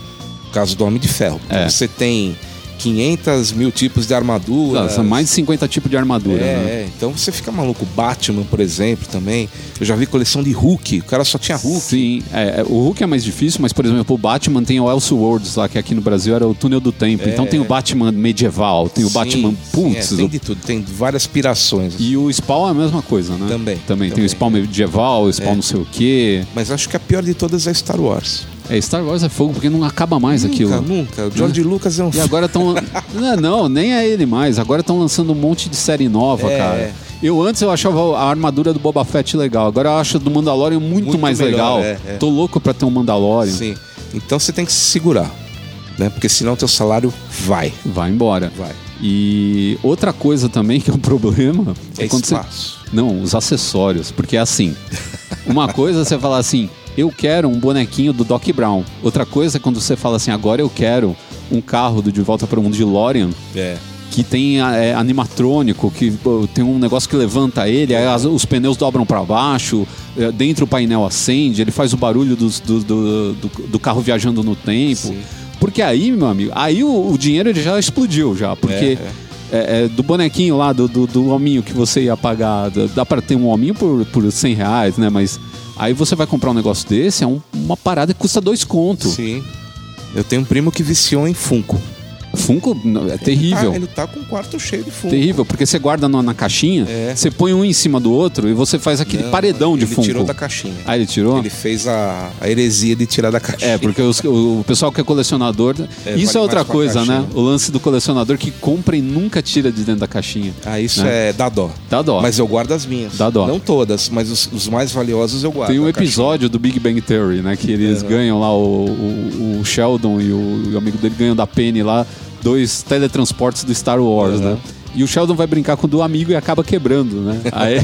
Caso do Homem de Ferro. É. Você tem 500 mil tipos de armadura. São mais de 50 tipos de armadura, É, né? é, então você fica maluco. Batman, por exemplo, também. Eu já vi coleção de Hulk. O cara só tinha Hulk. Sim, é, é, o Hulk é mais difícil, mas, por exemplo, o Batman tem o Elseworlds lá, que aqui no Brasil era o Túnel do Tempo. É. Então tem o Batman medieval, tem o Sim, Batman sim, Putz. é, tem de tudo. Tem várias pirações. E o Spawn é a mesma coisa, né? Também, Também. Tem também. o Spawn medieval, o Spawn É. não sei o quê. Mas acho que a pior de todas é Star Wars. É, Star Wars é fogo porque não acaba mais aquilo. Nunca, nunca. O George Lucas é um E agora estão. não, não, nem é ele mais. Agora estão lançando um monte de série nova, É. cara. Eu antes eu achava a armadura do Boba Fett legal. Agora eu acho do Mandalorian muito, Muito mais melhor, legal. é, é. Tô louco pra ter um Mandalorian. Sim. Então você tem que se segurar. Né? Porque senão teu salário vai. Vai embora. Vai. E outra coisa também que é um problema É quando você. espaço. Não, os acessórios. Porque é assim. Uma coisa é você falar assim, eu quero um bonequinho do Doc Brown. Outra coisa é quando você fala assim, agora eu quero um carro do De Volta para o Mundo de Lorian É. que tem é, animatrônico, que pô, tem um negócio que levanta ele, aí as- os pneus dobram para baixo, é, dentro o painel acende, ele faz o barulho do, do, do, do carro viajando no tempo. Sim. Porque aí, meu amigo, aí o, o dinheiro ele já explodiu já, porque É, é, é, do bonequinho lá, do, do, do hominho que você ia pagar, dá- dá para ter um hominho por, por 100 reais, né? Mas aí você vai comprar um negócio desse, é um- uma parada que custa dois conto. Sim. Eu tenho um primo que viciou em Funko. Funko é terrível. Ah, ele tá com um quarto cheio de Funko. Terrível, porque você guarda na, na caixinha, É. você põe um em cima do outro e você faz aquele Não, paredão de ele Funko. tirou da caixinha. Ah, ele tirou? Ele fez a, a heresia de tirar da caixinha. É, porque os- o, o pessoal que é colecionador. É, isso vale é outra coisa, né? O lance do colecionador que compra e nunca tira de dentro da caixinha. Ah, isso Né? é dá dó. Dá dó. Mas eu guardo as minhas. Dá dó. Não todas, mas os, os mais valiosos eu guardo. Tem um a caixinha. episódio do Big Bang Theory, né? Que eles Uhum. ganham lá, o, o- o Sheldon e o, o amigo dele ganham da Penny lá, dois teletransportes do Star Wars, Uhum. né? E o Sheldon vai brincar com o do amigo e acaba quebrando, né? Aí,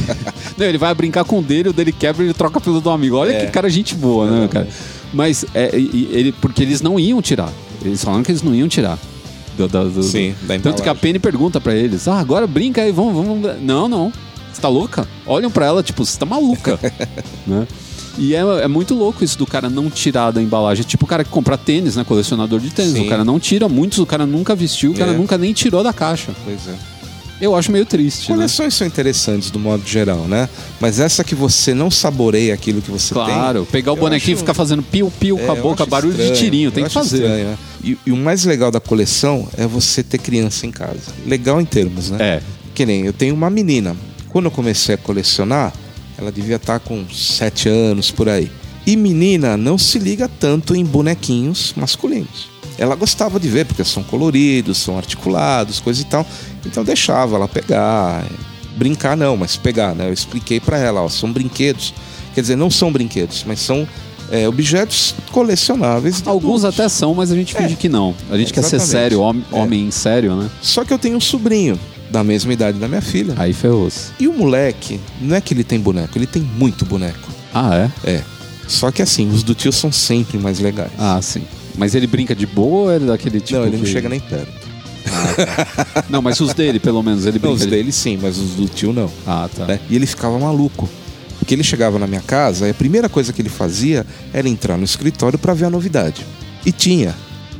não, ele vai brincar com o dele, o dele quebra e ele troca pelo do amigo. Olha É. que cara gente boa, né, cara? Mas é, ele, porque eles não iam tirar. Eles falaram que eles não iam tirar. Do- do- do- Sim, da Tanto que a. Penny pergunta pra eles: Ah, agora brinca aí, vamos, vamos. Não, não. Você tá louca? Olham pra ela, tipo, você tá maluca. né? E é, é muito louco isso do cara não tirar da embalagem. É tipo o cara que compra tênis, né? Colecionador de tênis. Sim. O cara não tira, muitos o cara nunca vestiu, o cara É. nunca nem tirou da caixa. Pois é. Eu acho meio triste, né? Coleções são interessantes do modo geral, né? Mas essa que você não saboreia aquilo que você tem. Claro, pegar o bonequinho e acho- ficar fazendo piu-piu com a É, boca, barulho de estranho, tirinho, tem que fazer. estranho, né? e, e o mais legal da coleção é você ter criança em casa. Legal em termos, né? É. Que nem eu tenho uma menina. Quando eu comecei a colecionar, ela devia estar com 7 anos por aí. E menina não se liga tanto em bonequinhos masculinos. Ela gostava de ver, porque são coloridos, são articulados, coisa e tal. Então deixava ela pegar. Brincar não, mas pegar, né? Eu expliquei pra ela, ó, são brinquedos. Quer dizer, não são brinquedos, mas são é, objetos colecionáveis. Alguns até são, mas a gente finge É. que não. A gente quer ser sério, homem, É. homem sério, né? Só que eu tenho um sobrinho da mesma idade da minha filha. Aí ferrou-se. E o moleque, não é que ele tem boneco, ele tem muito boneco. Ah, é? É. Só que assim, os do tio são sempre mais legais. Ah, sim. Mas ele brinca de boa ou ele é daquele tipo não, ele não que- chega nem perto. Não, mas os dele, pelo menos, ele Não, brinca os de... dele sim, mas os do tio não. Ah, tá. né? E ele ficava maluco. Porque ele chegava na minha casa e a primeira coisa que ele fazia era entrar no escritório pra ver a novidade. E tinha.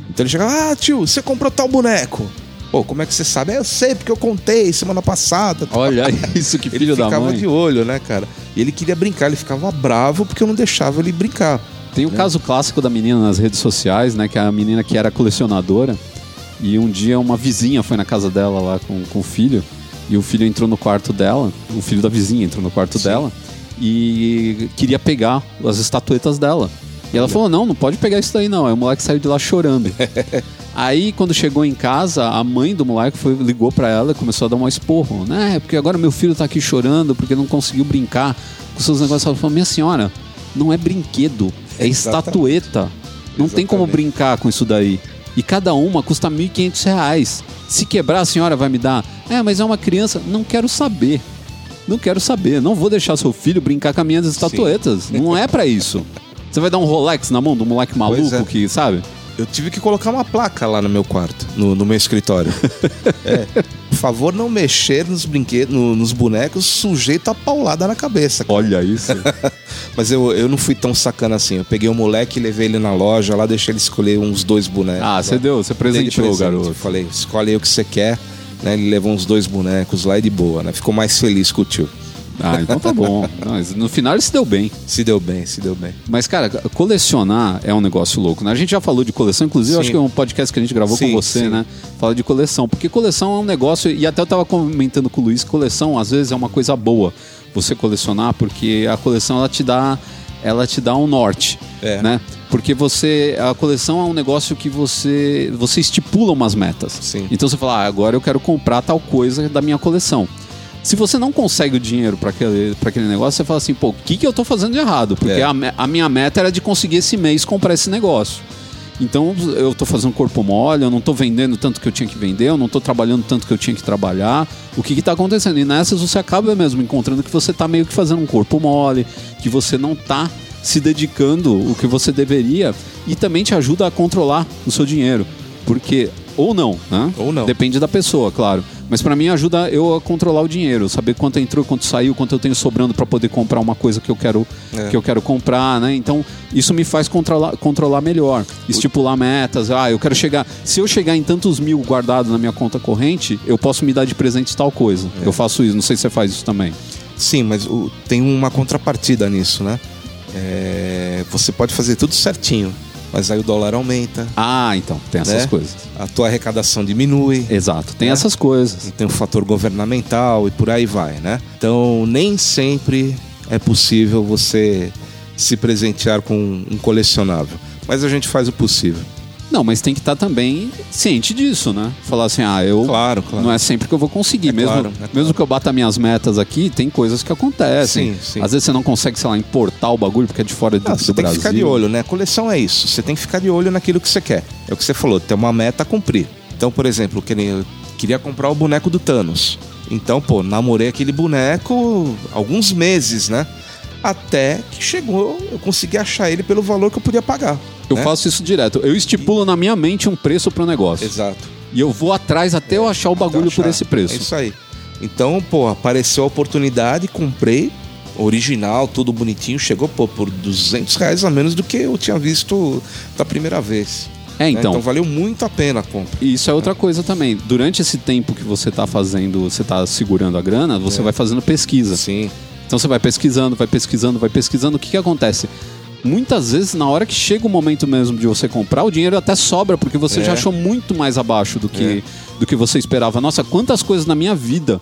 Então ele chegava, ah, tio, você comprou tal boneco. Pô, como é que você sabe? "É, Eu sei, porque eu contei semana passada. Olha isso, que Ele filho da ficava mãe. de olho, né, cara? E ele queria brincar, ele ficava bravo porque eu não deixava ele brincar. Tem o caso clássico da menina nas redes sociais, né? Que é a menina que era colecionadora. E um dia uma vizinha foi na casa dela lá com, com o filho. E o filho entrou no quarto dela. O filho da vizinha entrou no quarto Sim. dela. E queria pegar as estatuetas dela. E ela falou: não, não pode pegar isso daí não. Aí o moleque saiu de lá chorando. Aí, quando chegou em casa, a mãe do moleque foi, ligou pra ela e começou a dar um esporro. Né? Porque agora meu filho tá aqui chorando porque não conseguiu brincar com seus negócios. Ela falou: minha senhora, não é brinquedo, é Exatamente. estatueta. Não tem como Exatamente. brincar com isso daí. E cada uma custa 1.500 reais. Se quebrar, a senhora vai me dar? É, mas é uma criança. Não quero saber. Não quero saber. Não vou deixar seu filho brincar com as minhas estatuetas. Não é pra isso. Você vai dar um Rolex na mão do moleque maluco é. que, sabe? Eu tive que colocar uma placa lá no meu quarto, no, no meu escritório. É, por favor, não mexer nos brinquedos, no- nos bonecos sujeito a paulada na cabeça. cara. Olha isso. Mas eu, eu não fui tão sacana assim. Eu peguei o moleque, levei ele na loja, lá deixei ele escolher uns dois bonecos. Ah, você deu, você presenteou, presente. garoto. Falei, escolhe aí o que você quer. Né, ele levou uns dois bonecos lá e de boa, né? Ficou mais feliz com o tio. Ah, então tá bom. Mas no final ele se deu bem. Se deu bem, se deu bem. Mas, cara, colecionar é um negócio louco, né? A gente já falou de coleção, inclusive, acho que é um podcast que a gente gravou Sim, com você, sim. né? Fala de coleção. Porque coleção é um negócio, e até eu tava comentando com o Luiz, coleção às vezes é uma coisa boa você colecionar, porque a coleção ela te dá, ela te dá um norte, É. né? Porque você, a coleção é um negócio que você, você estipula umas metas. Sim. Então você fala, ah, agora eu quero comprar tal coisa da minha coleção. Se você não consegue o dinheiro para aquele, pra aquele negócio, você fala assim, pô, o que, que eu tô fazendo de errado? Porque É. a, a minha meta era de conseguir esse mês comprar esse negócio. Então eu tô fazendo corpo mole, eu não tô vendendo tanto que eu tinha que vender, eu não tô trabalhando tanto que eu tinha que trabalhar. O que que tá acontecendo? E nessas você acaba mesmo encontrando que você tá meio que fazendo um corpo mole, que você não tá se dedicando o que você deveria e também te ajuda a controlar o seu dinheiro. Porque, ou não, né? Ou não. Depende da pessoa, claro. Mas pra mim ajuda eu a controlar o dinheiro, saber quanto entrou, quanto saiu, quanto eu tenho sobrando pra poder comprar uma coisa que eu quero É. que eu quero comprar, né? Então isso me faz controlar, controlar melhor, estipular metas. Ah, eu quero chegar. Se eu chegar em tantos mil guardados na minha conta corrente, eu posso me dar de presente tal coisa. É. Eu faço isso. Não sei se você faz isso também. Sim, mas o- tem uma contrapartida nisso, né? É, você pode fazer tudo certinho, mas aí o dólar aumenta, Ah, então tem essas né? coisas. a tua arrecadação diminui, Exato, tem É. essas coisas. tem o fator governamental e por aí vai, né? Então nem sempre é possível você se presentear com um colecionável, mas a gente faz o possível. Não, mas tem que estar também ciente disso, né? Falar assim, ah, eu Claro, claro. não é sempre que eu vou conseguir. É mesmo, claro, é claro. mesmo que eu bata minhas metas aqui, tem coisas que acontecem. Sim, sim. Às vezes você não consegue, sei lá, importar o bagulho porque é de fora do, Ah, do você tem Brasil. que ficar de olho, né? Coleção é isso. Você tem que ficar de olho naquilo que você quer. É o que você falou, tem uma meta a cumprir. Então, por exemplo, que nem queria comprar o boneco do Thanos. Então, pô, namorei aquele boneco alguns meses, né? Até que chegou, eu consegui achar ele pelo valor que eu podia pagar. Eu né? faço isso direto. Eu estipulo na minha mente um preço pro negócio. Exato. E eu vou atrás até eu achar o bagulho Então, por achar. esse preço. É isso aí. Então, pô, apareceu a oportunidade, comprei. Original, tudo bonitinho. Chegou, pô, por 200 reais a menos do que eu tinha visto da primeira vez. É, né? então. Então valeu muito a pena a compra. E isso é outra coisa também. Durante esse tempo que você tá fazendo, você tá segurando a grana, você É. vai fazendo pesquisa. Sim. Então você vai pesquisando, vai pesquisando, vai pesquisando. O que, que acontece? Muitas vezes, na hora que chega o momento mesmo de você comprar, o dinheiro até sobra, porque você É. já achou muito mais abaixo do que, do que você esperava. Nossa, quantas coisas na minha vida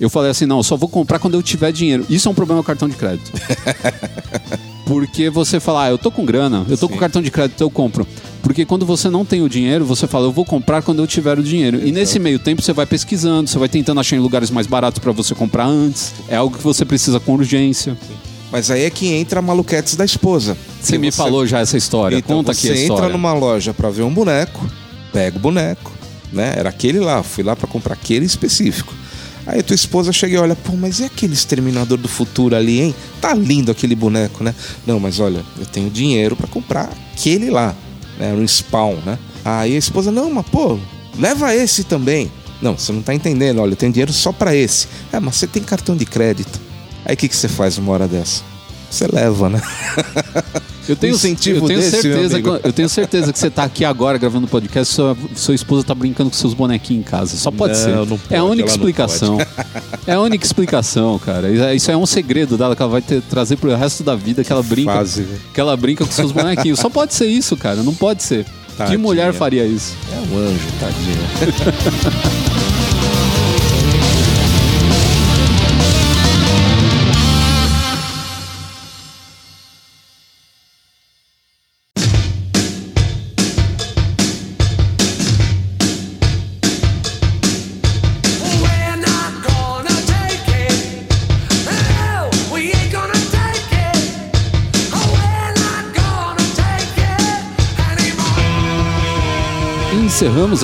eu falei assim: não, eu só vou comprar quando eu tiver dinheiro. Isso é um problema com cartão de crédito. Porque você fala, ah, eu tô com grana, eu tô com Sim. cartão de crédito, eu compro. Porque quando você não tem o dinheiro, você fala, eu vou comprar quando eu tiver o dinheiro. E nesse meio tempo você vai pesquisando, você vai tentando achar em lugares mais baratos para você comprar antes. É algo que você precisa com urgência. Mas aí é que entra a maluquetes da esposa. Você me falou já essa história. Então, Conta você aqui a entra história. numa loja pra ver um boneco, pega o boneco, né? Era aquele lá, fui lá pra comprar aquele específico. Aí tua esposa chega e olha, pô, mas e aquele exterminador do futuro ali, hein? Tá lindo aquele boneco, né? Não, mas olha, eu tenho dinheiro pra comprar aquele lá, né? Um spawn, né? Aí a esposa, não, mas pô, leva esse também. Não, você não tá entendendo, olha, eu tenho dinheiro só pra esse. É, mas você tem cartão de crédito. Aí o que, que você faz numa hora dessa? Você leva, né? Eu tenho, incentivo eu tenho desse, certeza que, eu tenho certeza que você tá aqui agora gravando podcast, sua, sua esposa tá brincando com seus bonequinhos em casa. Só pode Não, ser. não é a pode, única explicação. É a única explicação, cara. Isso é- Isso é um segredo dela que ela vai ter, trazer pro resto da vida que ela brinca, Fase, velho. que ela brinca com seus bonequinhos. Só pode ser isso, cara. Não pode ser. Que Tadinha. mulher faria isso? É um anjo, tadinha.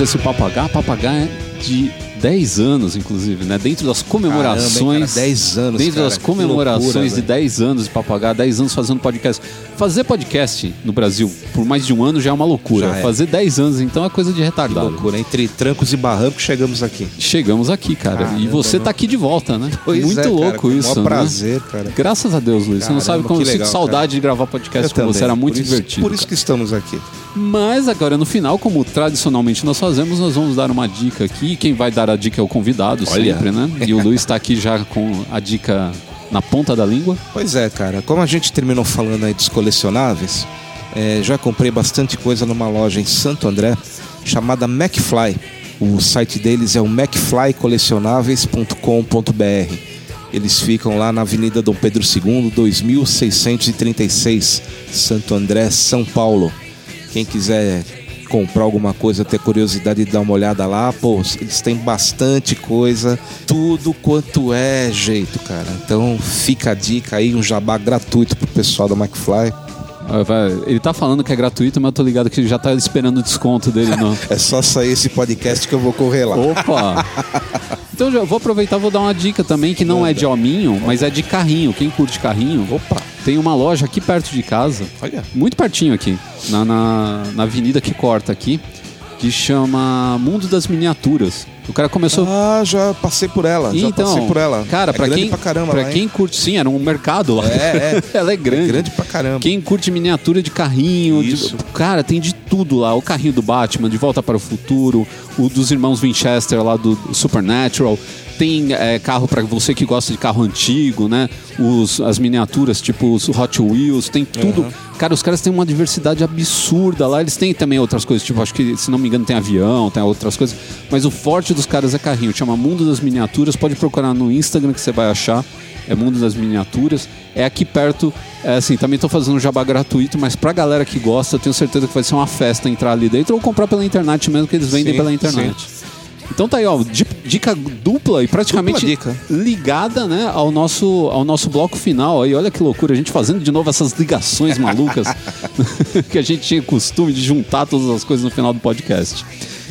encerramos esse. Papo H é de 10 anos, inclusive, né? Dentro das comemorações. Caramba, hein, cara? 10 anos, Dentro cara, das que comemorações loucura, de velho. 10 anos de H, 10 anos fazendo podcast. Fazer podcast no Brasil por mais de um ano já é uma loucura. Já é. Fazer 10 anos, então é coisa de Que retardado. loucura. Entre trancos e barrancos chegamos aqui. Chegamos aqui, cara. e Caramba, você não. tá aqui de volta, né? Pois Muito é, cara, louco o isso. maior né? prazer, cara. Graças a Deus, Luiz. você não Caramba, sabe como que eu sinto legal, saudade de gravar podcast com você. Era muito por isso, divertido. Por isso que estamos aqui. Mas agora no final, como tradicionalmente nós fazemos, nós vamos dar uma dica aqui. Quem vai dar a dica é o convidado, Olha. sempre, né? E o Luiz está aqui já com a dica na ponta da língua. Pois é, cara. Como a gente terminou falando aí dos colecionáveis, é, já comprei bastante coisa numa loja em Santo André chamada McFly. O site deles é o macflycolecionáveis.com.br. Eles ficam lá na Avenida Dom Pedro II, 2636, Santo André, São Paulo. Quem quiser comprar alguma coisa, ter curiosidade de dar uma olhada lá, pô, eles têm bastante coisa, tudo quanto é jeito, cara. Então fica a dica aí, um jabá gratuito pro pessoal da McFly. Ah, Ele tá falando que é gratuito, mas eu tô ligado que ele já tá esperando o desconto dele no. É só sair esse podcast que eu vou correr lá. Opa! Então já vou aproveitar e vou dar uma dica também que não é de hominho, mas é de carrinho. Quem curte carrinho, Opa, tem uma loja aqui perto de casa, olha. muito pertinho aqui, na, na, na avenida que corta aqui, que chama Mundo das Miniaturas. O cara começou. Ah, já passei por ela, já então, passei por ela. cara, é pra quem pra caramba pra lá, quem curte, sim, era um mercado lá. É, é. Ela é grande. É grande pra caramba. Quem curte miniatura de carrinho, de- Isso. cara, tem de tudo lá. O carrinho do Batman, De Volta para o Futuro, o dos irmãos Winchester lá do Supernatural. Tem é, carro para você que gosta de carro antigo, né? Os, as miniaturas, tipo os Hot Wheels, tem tudo. Cara, os caras têm uma diversidade absurda lá. Eles têm também outras coisas, tipo, acho que, se não me engano, tem avião, tem outras coisas. Mas o forte dos caras é carrinho. Chama Mundo das Miniaturas. Pode procurar no Instagram que você vai achar é Mundo das Miniaturas. É aqui perto, é assim, também tô fazendo um jabá gratuito, mas pra galera que gosta, eu tenho certeza que vai ser uma festa entrar ali dentro ou comprar pela internet mesmo, que eles vendem Sim, pela internet. Então tá aí, ó, di- dica dupla e praticamente Dupla dica. ligada, né, ao nosso, ao nosso bloco final. Aí, olha que loucura, a gente fazendo de novo essas ligações malucas que a gente tinha costume de juntar todas as coisas no final do podcast.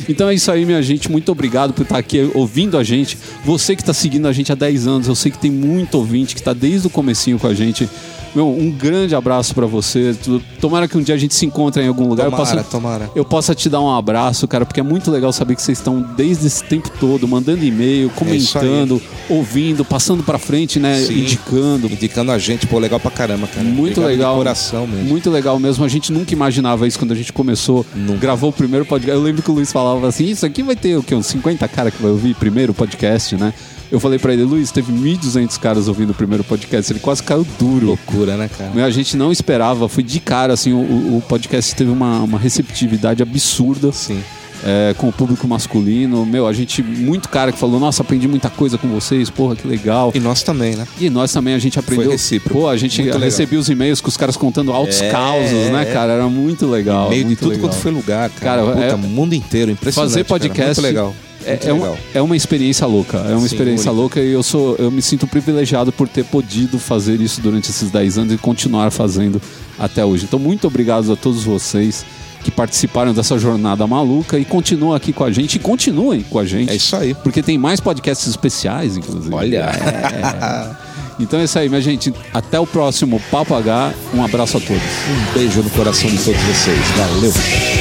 Então é isso aí, minha gente. Muito obrigado por estar aqui ouvindo a gente. Você que está seguindo a gente há 10 anos, eu sei que tem muito ouvinte que está desde o comecinho com a gente. Meu, um grande abraço para você. Tomara que um dia a gente se encontre em algum lugar. Tomara, eu possa, tomara. eu possa te dar um abraço, cara, porque é muito legal saber que vocês estão desde esse tempo todo mandando e-mail, É comentando, ouvindo, passando para frente, né, Sim. indicando. Indicando a gente, pô, legal pra caramba, cara. Muito Obrigado legal. Coração mesmo. Muito legal mesmo. A gente nunca imaginava isso quando a gente começou, Nunca. gravou o primeiro podcast. Eu lembro que o Luiz falava assim: Isso aqui vai ter o quê? Uns 50 caras que vai ouvir primeiro podcast, né? Eu falei pra ele, Luiz, teve 1.200 caras ouvindo o primeiro podcast. Ele quase caiu duro. Loucura, né, cara? Meu, a gente não esperava, foi de cara, assim, o, o podcast teve uma, uma receptividade absurda Sim. é, com o público masculino. Meu, a gente, muito cara que falou, nossa, aprendi muita coisa com vocês, porra, que legal. E nós também, né? E nós também, a gente aprendeu. recíproco. Pô, a gente recebia os e-mails com os caras contando altos É, causos, né, cara? Era muito legal. Meio de tudo legal. quanto foi lugar, cara. Cara, Puta, é- o mundo inteiro, impressionante. Fazer cara. podcast Muito legal. É, Muito é, uma, legal. é uma experiência louca. É uma Sim, experiência única. louca e eu sou eu me sinto privilegiado por ter podido fazer isso durante esses 10 anos e continuar fazendo até hoje. Então, muito obrigado a todos vocês que participaram dessa jornada maluca e continuam aqui com a gente e continuem com a gente. É isso aí. Porque tem mais podcasts especiais, inclusive. Olha. É. Então é isso aí, minha gente. Até o próximo Papo H. Um abraço a todos. Um beijo no coração de todos vocês. Valeu.